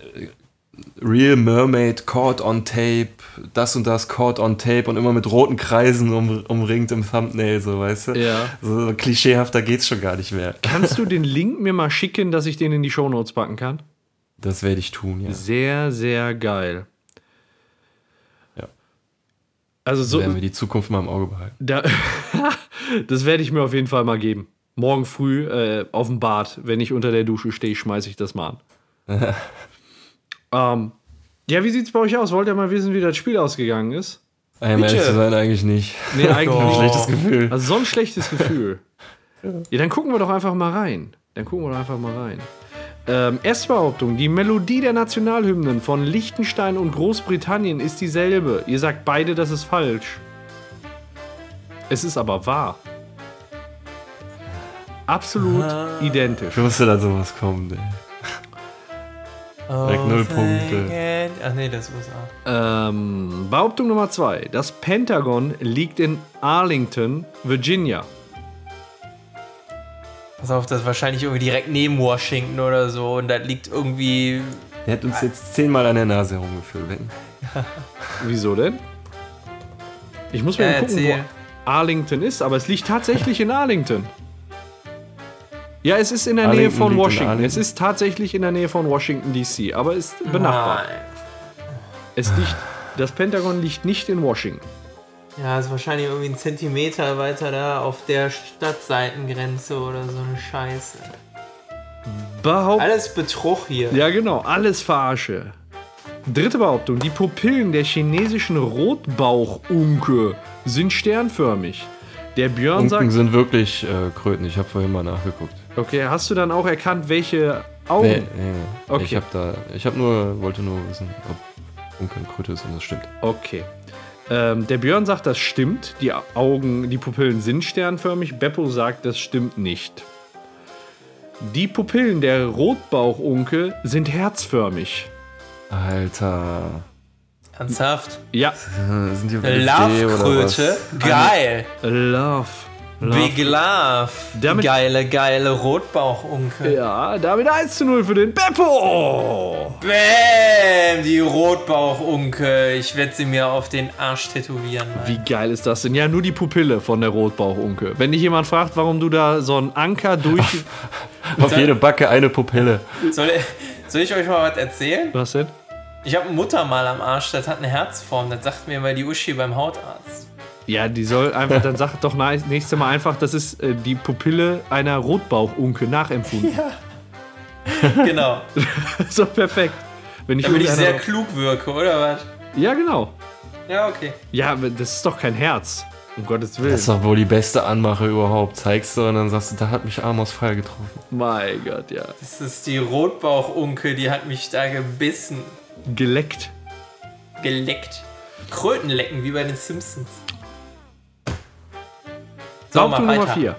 Real Mermaid Caught on Tape, das und das Caught on Tape und immer mit roten Kreisen um, umringt im Thumbnail, so weißt du? Ja. So klischeehafter geht's schon gar nicht mehr. Kannst du den Link mir mal schicken, dass ich den in die Shownotes packen kann? Das werde ich tun, ja. Sehr, sehr geil. Ja. Also so, werden wir die Zukunft mal im Auge behalten. da, das werde ich mir auf jeden Fall mal geben. Morgen früh äh, auf dem Bad, wenn ich unter der Dusche stehe, schmeiße ich das mal an. ähm, ja, wie sieht's bei euch aus? Wollt ihr mal wissen, wie das Spiel ausgegangen ist? Um ehrlich zu sein, eigentlich nicht. Nee, eigentlich Doch. nicht. Schlechtes Gefühl. Also so ein schlechtes Gefühl. Ja, dann gucken wir doch einfach mal rein. Dann gucken wir doch einfach mal rein. Ähm, erste Behauptung. Die Melodie der Nationalhymnen von Liechtenstein und Großbritannien ist dieselbe. Ihr sagt beide, das ist falsch. Es ist aber wahr. Absolut identisch. Ich wusste, dass sowas kommt, ey. Direkt null Punkte. Ach nee, das ist USA. Ähm, Behauptung Nummer zwei. Das Pentagon liegt in Arlington, Virginia. Pass auf, das ist wahrscheinlich irgendwie direkt neben Washington oder so und das liegt irgendwie. Der hat uns jetzt zehnmal an der Nase herumgeführt. Wenn. Wieso denn? Ich muss mir Ja, mal gucken, erzähl. wo Arlington ist, aber es liegt tatsächlich in Arlington. Ja, es ist in der Nähe von Washington. Es ist tatsächlich in der Nähe von Washington DC, aber ist benachbart. Nein. Es liegt, das Pentagon liegt nicht in Washington. Ja, ist wahrscheinlich irgendwie ein Zentimeter weiter da auf der Stadtseitengrenze oder so eine Scheiße. Behaupt Alles Betrug hier. ja, genau, alles Verarsche. Dritte Behauptung: Die Pupillen der chinesischen Rotbauchunke sind sternförmig. Der Björn Unken sagt, sind wirklich äh, Kröten. Ich habe vorhin mal nachgeguckt. Okay, hast du dann auch erkannt, welche Augen? Nee, nee, nee. Okay. Ich habe da, ich habe nur, wollte nur wissen, ob Unken Kröte ist und das stimmt. Okay. Ähm, der Björn sagt, das stimmt. Die Augen, die Pupillen sind sternförmig. Beppo sagt, das stimmt nicht. Die Pupillen der Rotbauchunke sind herzförmig. Alter. Ernsthaft? Ja, Sind die Love-Kröte? Geil. Love. Love. Big Love. Damit- geile, geile Rotbauchunke. Ja, damit 1 zu 0 für den Beppo. Bäm, die Rotbauchunke. Ich werde sie mir auf den Arsch tätowieren. Mann. Wie geil ist das denn? Ja, nur die Pupille von der Rotbauchunke. Wenn dich jemand fragt, warum du da so einen Anker durch. Auf jede Backe eine Pupille. Soll, soll ich euch mal was erzählen? Was denn? Ich habe ein Muttermal am Arsch, das hat eine Herzform. Das sagt mir mal die Uschi beim Hautarzt. Ja, die soll einfach, dann sag doch na- nächste Mal einfach, das ist äh, die Pupille einer Rotbauchunke nachempfunden. Genau. so perfekt. Wenn ich Damit ich sehr klug wirke, oder was? Ja, genau. Ja, okay. Ja, aber das ist doch kein Herz. Um Gottes Willen. Das ist doch wohl die beste Anmache überhaupt. Zeigst du und dann sagst du, da hat mich Amos Pfeil getroffen. mein Gott, ja. Das ist die Rotbauchunke, die hat mich da gebissen. Geleckt. Geleckt. Krötenlecken, wie bei den Simpsons. So, mal Nummer weiter. 4.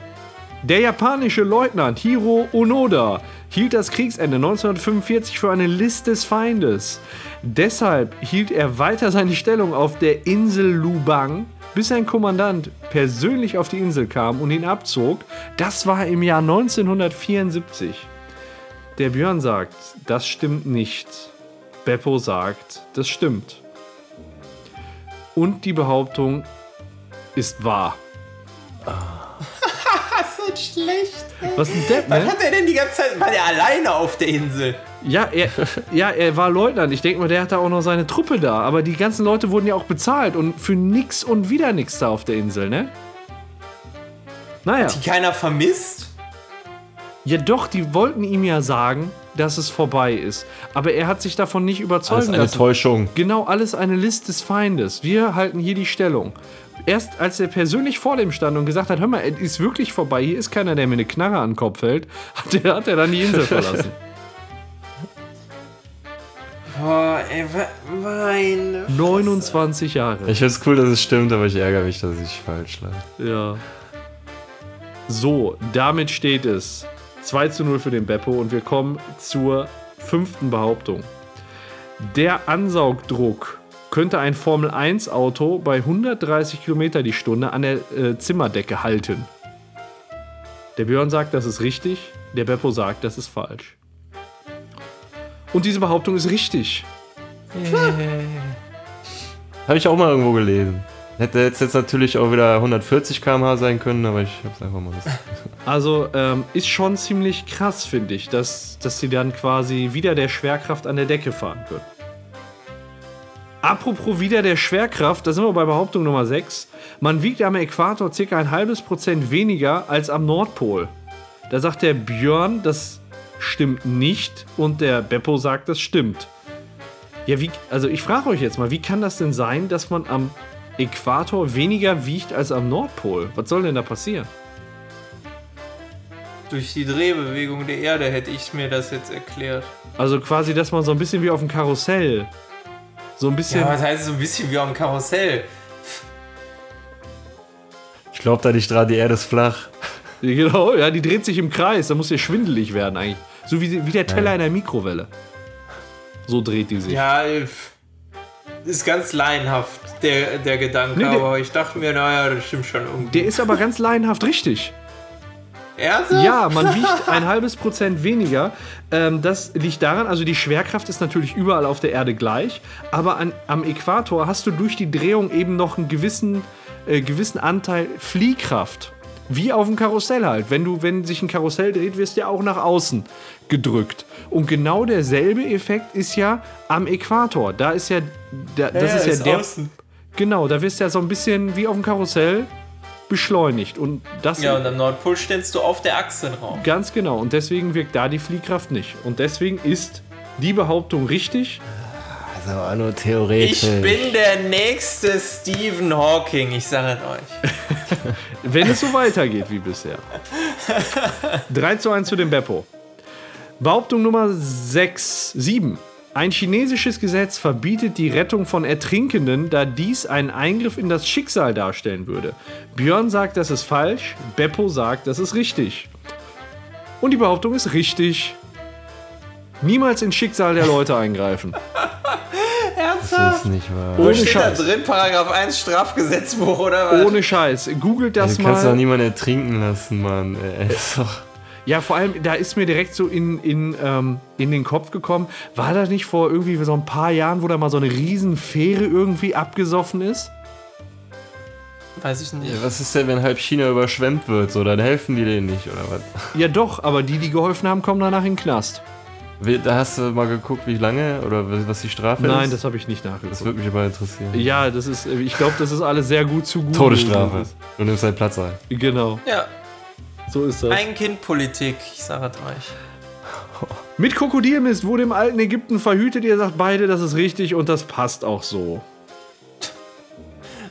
Der japanische Leutnant Hiro Onoda hielt das Kriegsende 1945 für eine List des Feindes. Deshalb hielt er weiter seine Stellung auf der Insel Lubang, bis ein Kommandant persönlich auf die Insel kam und ihn abzog. Das war im Jahr 1974. Der Björn sagt, das stimmt nicht. Beppo sagt, das stimmt. Und die Behauptung ist wahr. Das ist schlecht. Was ein Depp, Was ne? hat er denn die ganze Zeit? War der alleine auf der Insel? Ja, er, ja, er war Leutnant. Ich denke mal, der hatte auch noch seine Truppe da. Aber die ganzen Leute wurden ja auch bezahlt und für nix und wieder nix da auf der Insel, ne? Naja. Die keiner vermisst? Ja, doch, die wollten ihm ja sagen, dass es vorbei ist. Aber er hat sich davon nicht Das überzeugen ist eine lassen. Täuschung. Genau, alles eine List des Feindes. Wir halten hier die Stellung. Erst als er persönlich vor dem stand und gesagt hat, hör mal, es ist wirklich vorbei, hier ist keiner, der mir eine Knarre an den Kopf hält, hat er, hat er dann die Insel verlassen. Boah, ey, meine. 29 Jahre. Ich finde es cool, dass es stimmt, aber ich ärgere mich, dass ich falsch lag. Ja. So, damit steht es 2 zu 0 für den Beppo und wir kommen zur fünften Behauptung. Der Ansaugdruck könnte ein Formel 1 Auto bei 130 Kilometer die Stunde an der äh, Zimmerdecke halten. Der Björn sagt, das ist richtig, der Beppo sagt, das ist falsch. Und diese Behauptung ist richtig. Habe ich auch mal irgendwo gelesen. Hätte jetzt, jetzt natürlich auch wieder 140 km/h sein können, aber ich habe es einfach mal gesagt. Also ähm, ist schon ziemlich krass, finde ich, dass, dass sie dann quasi wieder der Schwerkraft an der Decke fahren können. Apropos wieder der Schwerkraft, da sind wir bei Behauptung Nummer 6. Man wiegt am Äquator circa ein halbes Prozent weniger als am Nordpol. Da sagt der Björn, das stimmt nicht und der Beppo sagt, das stimmt. Ja, wie, also ich frage euch jetzt mal, wie kann das denn sein, dass man am Äquator weniger wiegt als am Nordpol? Was soll denn da passieren? Durch die Drehbewegung der Erde hätte ich mir das jetzt erklärt. Also quasi, dass man so ein bisschen wie auf dem Karussell. So ein bisschen. Ja, was heißt so ein bisschen wie am Karussell? Ich glaube da nicht dran, die Erde ist flach. Genau, ja, die dreht sich im Kreis. Da muss ja schwindelig werden eigentlich. So wie, wie der Teller in der Mikrowelle. So dreht die sich. Ja, ist ganz laienhaft, der, der Gedanke, Nee, der- aber ich dachte mir, naja, das stimmt schon irgendwie. Der ist aber ganz laienhaft richtig. Ernsthaft? Ja, man wiegt ein halbes Prozent weniger. Ähm, das liegt daran, also die Schwerkraft ist natürlich überall auf der Erde gleich, aber an, am Äquator hast du durch die Drehung eben noch einen gewissen, äh, gewissen Anteil Fliehkraft. Wie auf dem Karussell halt. Wenn, du, wenn sich ein Karussell dreht, wirst du ja auch nach außen gedrückt. Und genau derselbe Effekt ist ja am Äquator. Da ist ja, da, das Ja, ist ja der. außen. Genau, da wirst du ja so ein bisschen wie auf dem Karussell beschleunigt. Und das Ja, und am Nordpol stellst du auf der Achse drauf. Ganz genau. Und deswegen wirkt da die Fliehkraft nicht. Und deswegen ist die Behauptung richtig. Also nur theoretisch. Ich bin der nächste Stephen Hawking, ich sage es euch. Wenn es so weitergeht wie bisher. 3 zu 1 zu dem Beppo. Behauptung Nummer 6, 7. Ein chinesisches Gesetz verbietet die Rettung von Ertrinkenden, da dies einen Eingriff in das Schicksal darstellen würde. Björn sagt, das ist falsch, Beppo sagt, das ist richtig. Und die Behauptung ist richtig. Niemals ins Schicksal der Leute eingreifen. Das ist nicht wahr. Wo Ohne steht Scheiß. da drin? Paragraph 1 Strafgesetzbuch oder was? Ohne Scheiß. Googelt das Du kannst doch mal. niemanden ertrinken lassen, Mann. Ey, ist doch Ja, vor allem, da ist mir direkt so in, in, ähm, in den Kopf gekommen, war das nicht vor irgendwie so ein paar Jahren, wo da mal so eine riesen Fähre irgendwie abgesoffen ist? Weiß ich nicht. Ja, was ist denn, wenn halb China überschwemmt wird? So, dann helfen die denen nicht, oder was? Ja doch, aber die, die geholfen haben, kommen danach in den Knast. Da hast du mal geguckt, wie lange oder was die Strafe ist? Nein, das habe ich nicht das nachgeguckt. würde mich aber interessieren. Ja, das ist, ich glaube, das ist alles sehr gut zu gut. Todesstrafe. Du nimmst deinen Platz ein. Genau, Ja, so ist das. ein Kind Politik, ich sage es euch. Mit Krokodilmist wurde im alten Ägypten verhütet. Ihr sagt beide, das ist richtig und das passt auch so.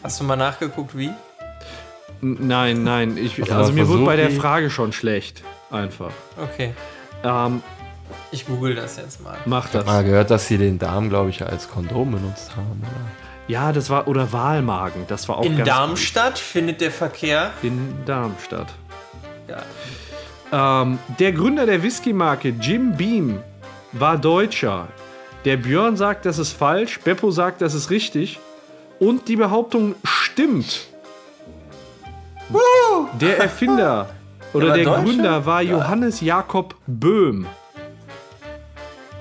Hast du mal nachgeguckt, wie? N nein, nein, ich, also mir wurde bei der? Frage schon schlecht. Einfach. Okay, Ähm, ich google das jetzt mal. mach das. Mal gehört, dass sie den Darm, glaube ich, als Kondom benutzt haben, oder? Ja, das war, oder Wahlmagen, das war auch In ganz Darmstadt findet der Verkehr. gut. In Darmstadt. Ja. Ähm, der Gründer der Whisky-Marke Jim Beam war Deutscher. Der Björn sagt, das ist falsch, Beppo sagt, das ist richtig. Und die Behauptung stimmt. Der Erfinder oder der Deutscher? Gründer war Johannes Jakob Böhm.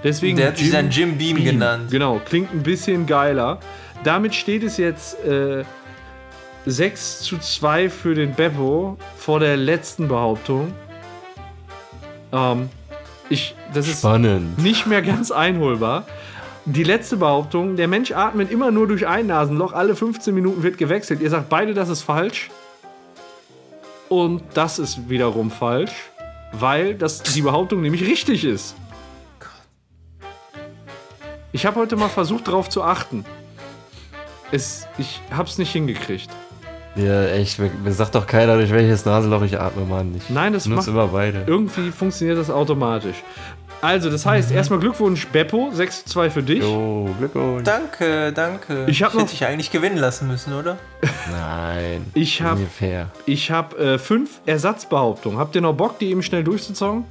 Deswegen Der hat sich dann Jim Beam, genannt. Genau, klingt ein bisschen geiler. Damit steht es jetzt äh, 6 zu 2 für den Beppo vor der letzten Behauptung. Ähm, Ich, das ist Spannend. nicht mehr ganz einholbar. Die letzte Behauptung, der Mensch atmet immer nur durch ein Nasenloch, alle 15 Minuten wird gewechselt. Ihr sagt beide, das ist falsch. Und das ist wiederum falsch, weil das die Behauptung nämlich richtig ist. Ich habe heute mal versucht, darauf zu achten. Es, ich hab's nicht hingekriegt. Ja, echt, mir, sagt doch keiner, durch welches Nasenloch ich atme, Mann. Ich Nein, das macht immer beide. irgendwie funktioniert das automatisch. Also, das heißt, Mhm. erstmal Glückwunsch, Beppo, 6 zu 2 für dich. Jo, Glückwunsch. Danke, danke. Ich hab noch- Hätte ich eigentlich gewinnen lassen müssen, oder? Nein. Ich hab- Ungefähr. Ich habe äh, fünf Ersatzbehauptungen. Habt ihr noch Bock, die eben schnell durchzuzogen?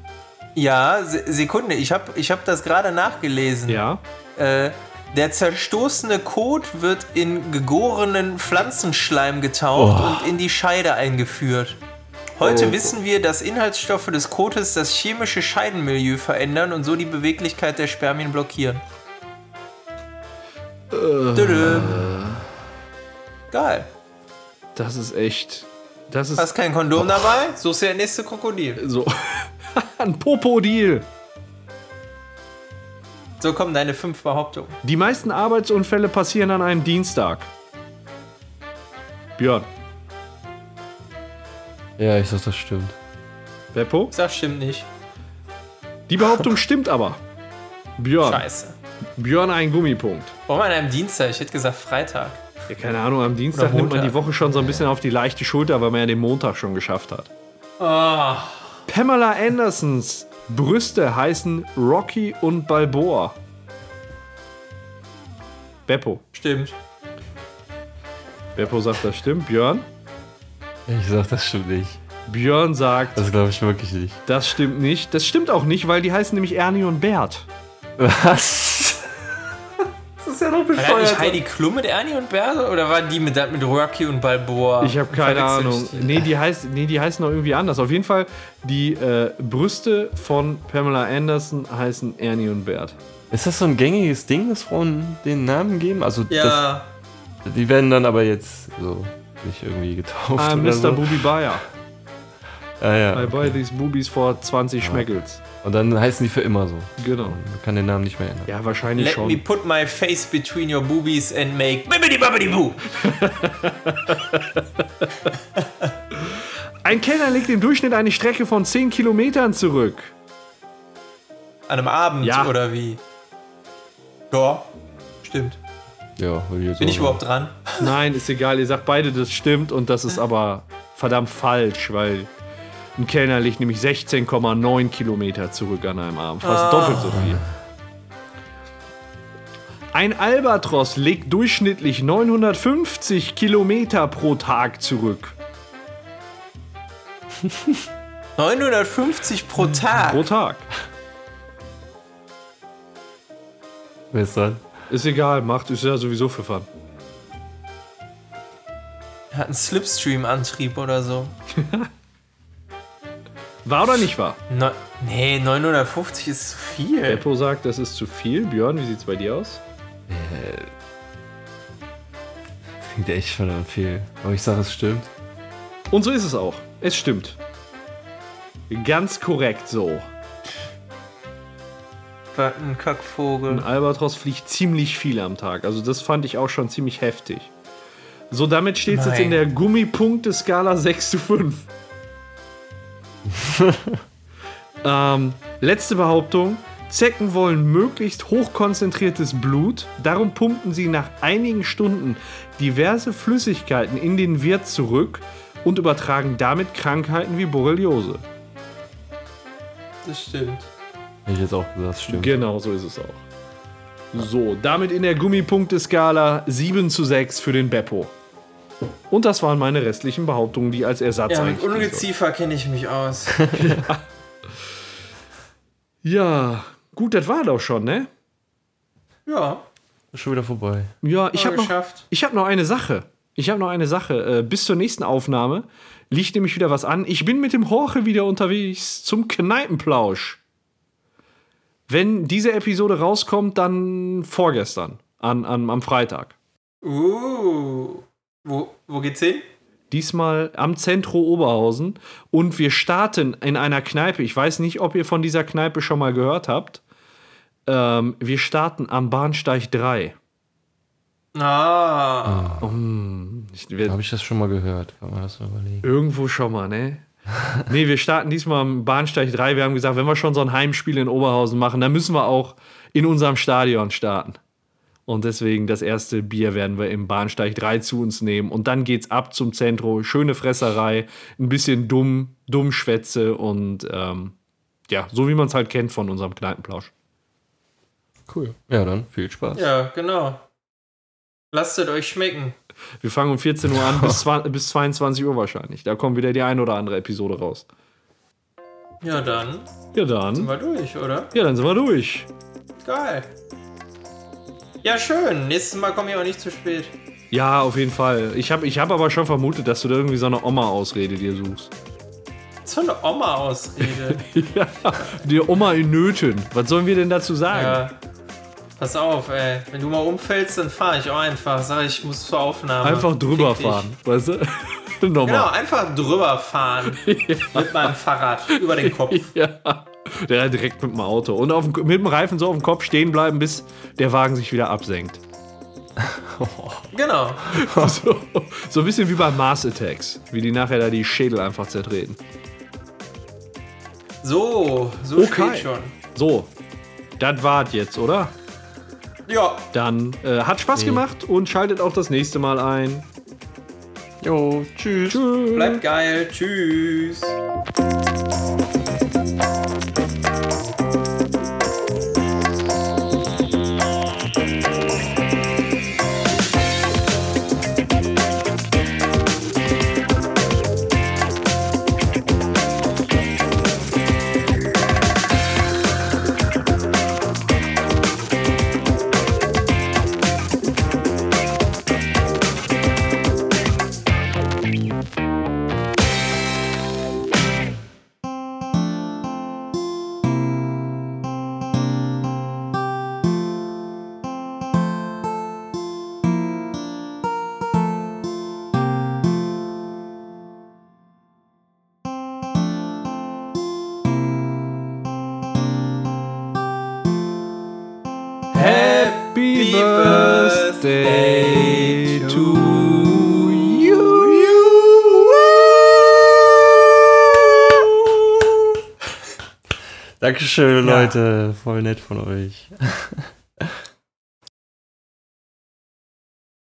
Ja, Se Sekunde, ich habe ich hab das gerade nachgelesen. Ja. Äh, der zerstoßene Kot wird in gegorenen Pflanzenschleim getaucht Oh. und in die Scheide eingeführt. Heute wissen wir, dass Inhaltsstoffe des Kotes das chemische Scheidenmilieu verändern und so die Beweglichkeit der Spermien blockieren. Dödö. Geil. Das ist echt. Das ist Hast kein Kondom dabei? Suchst dir der nächste Krokodil. so. Ein Popo-Deal. So kommen deine fünf Behauptungen. Die meisten Arbeitsunfälle passieren an einem Dienstag. Björn. Ja, ich sag, das stimmt. Beppo? Ich sag, stimmt nicht. Die Behauptung stimmt aber. Björn. Scheiße. Björn ein Gummipunkt. Warum an einem Dienstag? Ich hätte gesagt Freitag. Ja, keine Ahnung, am Dienstag nimmt man die Woche schon so ein bisschen auf die leichte Schulter, weil man ja den Montag schon geschafft hat. Ah, Pamela Andersons Brüste heißen Rocky und Balboa. Beppo. stimmt. Beppo sagt, das stimmt. Björn? Ich sag, das stimmt nicht. Björn sagt, Das glaube ich wirklich nicht. das stimmt nicht. Das stimmt auch nicht, weil die heißen nämlich Ernie und Bert. Was? Ist ja noch War das nicht Heidi Klum mit Ernie und Berse? Oder war die mit, mit Rocky und Balboa? Ich habe keine Ahnung. Nee die, heißt, nee, die heißen noch irgendwie anders. Auf jeden Fall, die äh, Brüste von Pamela Anderson heißen Ernie und Bert. Ist das so ein gängiges Ding, dass Frauen den Namen geben? Also, Ja, das, die werden dann aber jetzt so nicht irgendwie getauft Ah, oder Mr. so. Booby Bayer. Ah, ja. I buy these boobies for 20 Schmeckels. Und dann heißen die für immer so. Genau. Man kann den Namen nicht mehr ändern. Ja, wahrscheinlich let schon. me put my face between your boobies and make bibbidi babbidi boo. Ein Kellner legt im Durchschnitt eine Strecke von 10 Kilometern zurück. An einem Abend Ja. oder wie? Ja, stimmt. Ja, würde ich jetzt Bin ich überhaupt dran? Nein, ist egal. Ihr sagt beide, das stimmt und das ist aber verdammt falsch, weil ein Kellner liegt nämlich 16,9 Kilometer zurück an einem Abend. Fast doppelt so viel. Ein Albatros legt durchschnittlich 950 Kilometer pro Tag zurück. 950 pro Tag. Pro Tag. Wer ist dran? Ist egal, macht ist ja sowieso für Fun. Hat einen Slipstream-Antrieb oder so. War oder nicht wahr? No, nee, 950 ist zu viel. Beppo sagt, das ist zu viel. Björn, wie sieht's bei dir aus? Klingt echt verdammt viel. Aber ich sage, es stimmt. Und so ist es auch. Es stimmt. Ganz korrekt so. Was ein Kackvogel. Ein Albatros fliegt ziemlich viel am Tag. Also das fand ich auch schon ziemlich heftig. So, damit steht es jetzt in der Gummipunkteskala 6 zu 5. ähm, letzte Behauptung. Zecken wollen möglichst hochkonzentriertes Blut. Darum pumpen sie nach einigen Stunden diverse Flüssigkeiten in den Wirt zurück und übertragen damit Krankheiten wie Borreliose. Das stimmt. Hätte ich jetzt auch gesagt, das stimmt. Genau so ist es auch. So, damit in der Gummipunkteskala 7 zu 6 für den Beppo. Und das waren meine restlichen Behauptungen, die als Ersatz Ja, mit. Ungeziefer kenne ich mich aus. Ja, gut, das war doch schon, ne? ja, Ist schon wieder vorbei. Ja, ich habe noch, geschafft. ich hab noch eine Sache. Ich habe noch eine Sache. Äh, bis zur nächsten Aufnahme liegt nämlich wieder was an. Ich bin mit dem Horche wieder unterwegs zum Kneipenplausch. Wenn diese Episode rauskommt, dann vorgestern, an, an, am Freitag. Uh. Wo, wo geht's hin? Diesmal am Zentro Oberhausen. Und wir starten in einer Kneipe. Ich weiß nicht, ob ihr von dieser Kneipe schon mal gehört habt. Ähm, wir starten am Bahnsteig 3. Ah. Ich, wir, Habe ich das schon mal gehört? Kann man das mal überlegen? Irgendwo schon mal, ne? nee, wir starten diesmal am Bahnsteig 3. Wir haben gesagt, wenn wir schon so ein Heimspiel in Oberhausen machen, dann müssen wir auch in unserem Stadion starten. Und deswegen das erste Bier werden wir im Bahnsteig 3 zu uns nehmen. Und dann geht's ab zum Zentro. Schöne Fresserei, ein bisschen dumm, dumm Schwätze und ähm, ja, so wie man es halt kennt von unserem Kneipenplausch. Cool. Ja, dann viel Spaß. Ja, genau. Lasst es euch schmecken. Wir fangen um 14 Uhr an bis, 20, bis 22 Uhr wahrscheinlich. Da kommt wieder die ein oder andere Episode raus. Ja, dann Ja, sind dann. wir durch, oder? Ja, dann sind wir durch. Geil. Ja, schön. Nächstes Mal komme ich auch nicht zu spät. Ja, auf jeden Fall. Ich habe ich hab aber schon vermutet, dass du da irgendwie so eine Oma-Ausrede dir suchst. So eine Oma-Ausrede. Ja, die Oma in Nöten. Was sollen wir denn dazu sagen? ja. Pass auf, ey. Wenn du mal umfällst, dann fahre ich auch einfach. Sag ich, muss zur Aufnahme. Einfach drüber Fick dich. fahren, weißt du? Genau, Nochmal. einfach drüber fahren. Mit meinem Fahrrad über den Kopf. Ja. Ja, direkt mit dem Auto. Und auf dem, mit dem Reifen so auf dem Kopf stehen bleiben, bis der Wagen sich wieder absenkt. Genau. So, so ein bisschen wie bei Mars Attacks, wie die nachher da die Schädel einfach zertreten. So, so Okay. spät schon. So, das war's jetzt, oder? Ja, Dann äh, hat Spaß gemacht und schaltet auch das nächste Mal ein. Jo, tschüss. Tschüss. bleibt geil. Tschüss. Dankeschön, Ja. Leute. Voll nett von euch.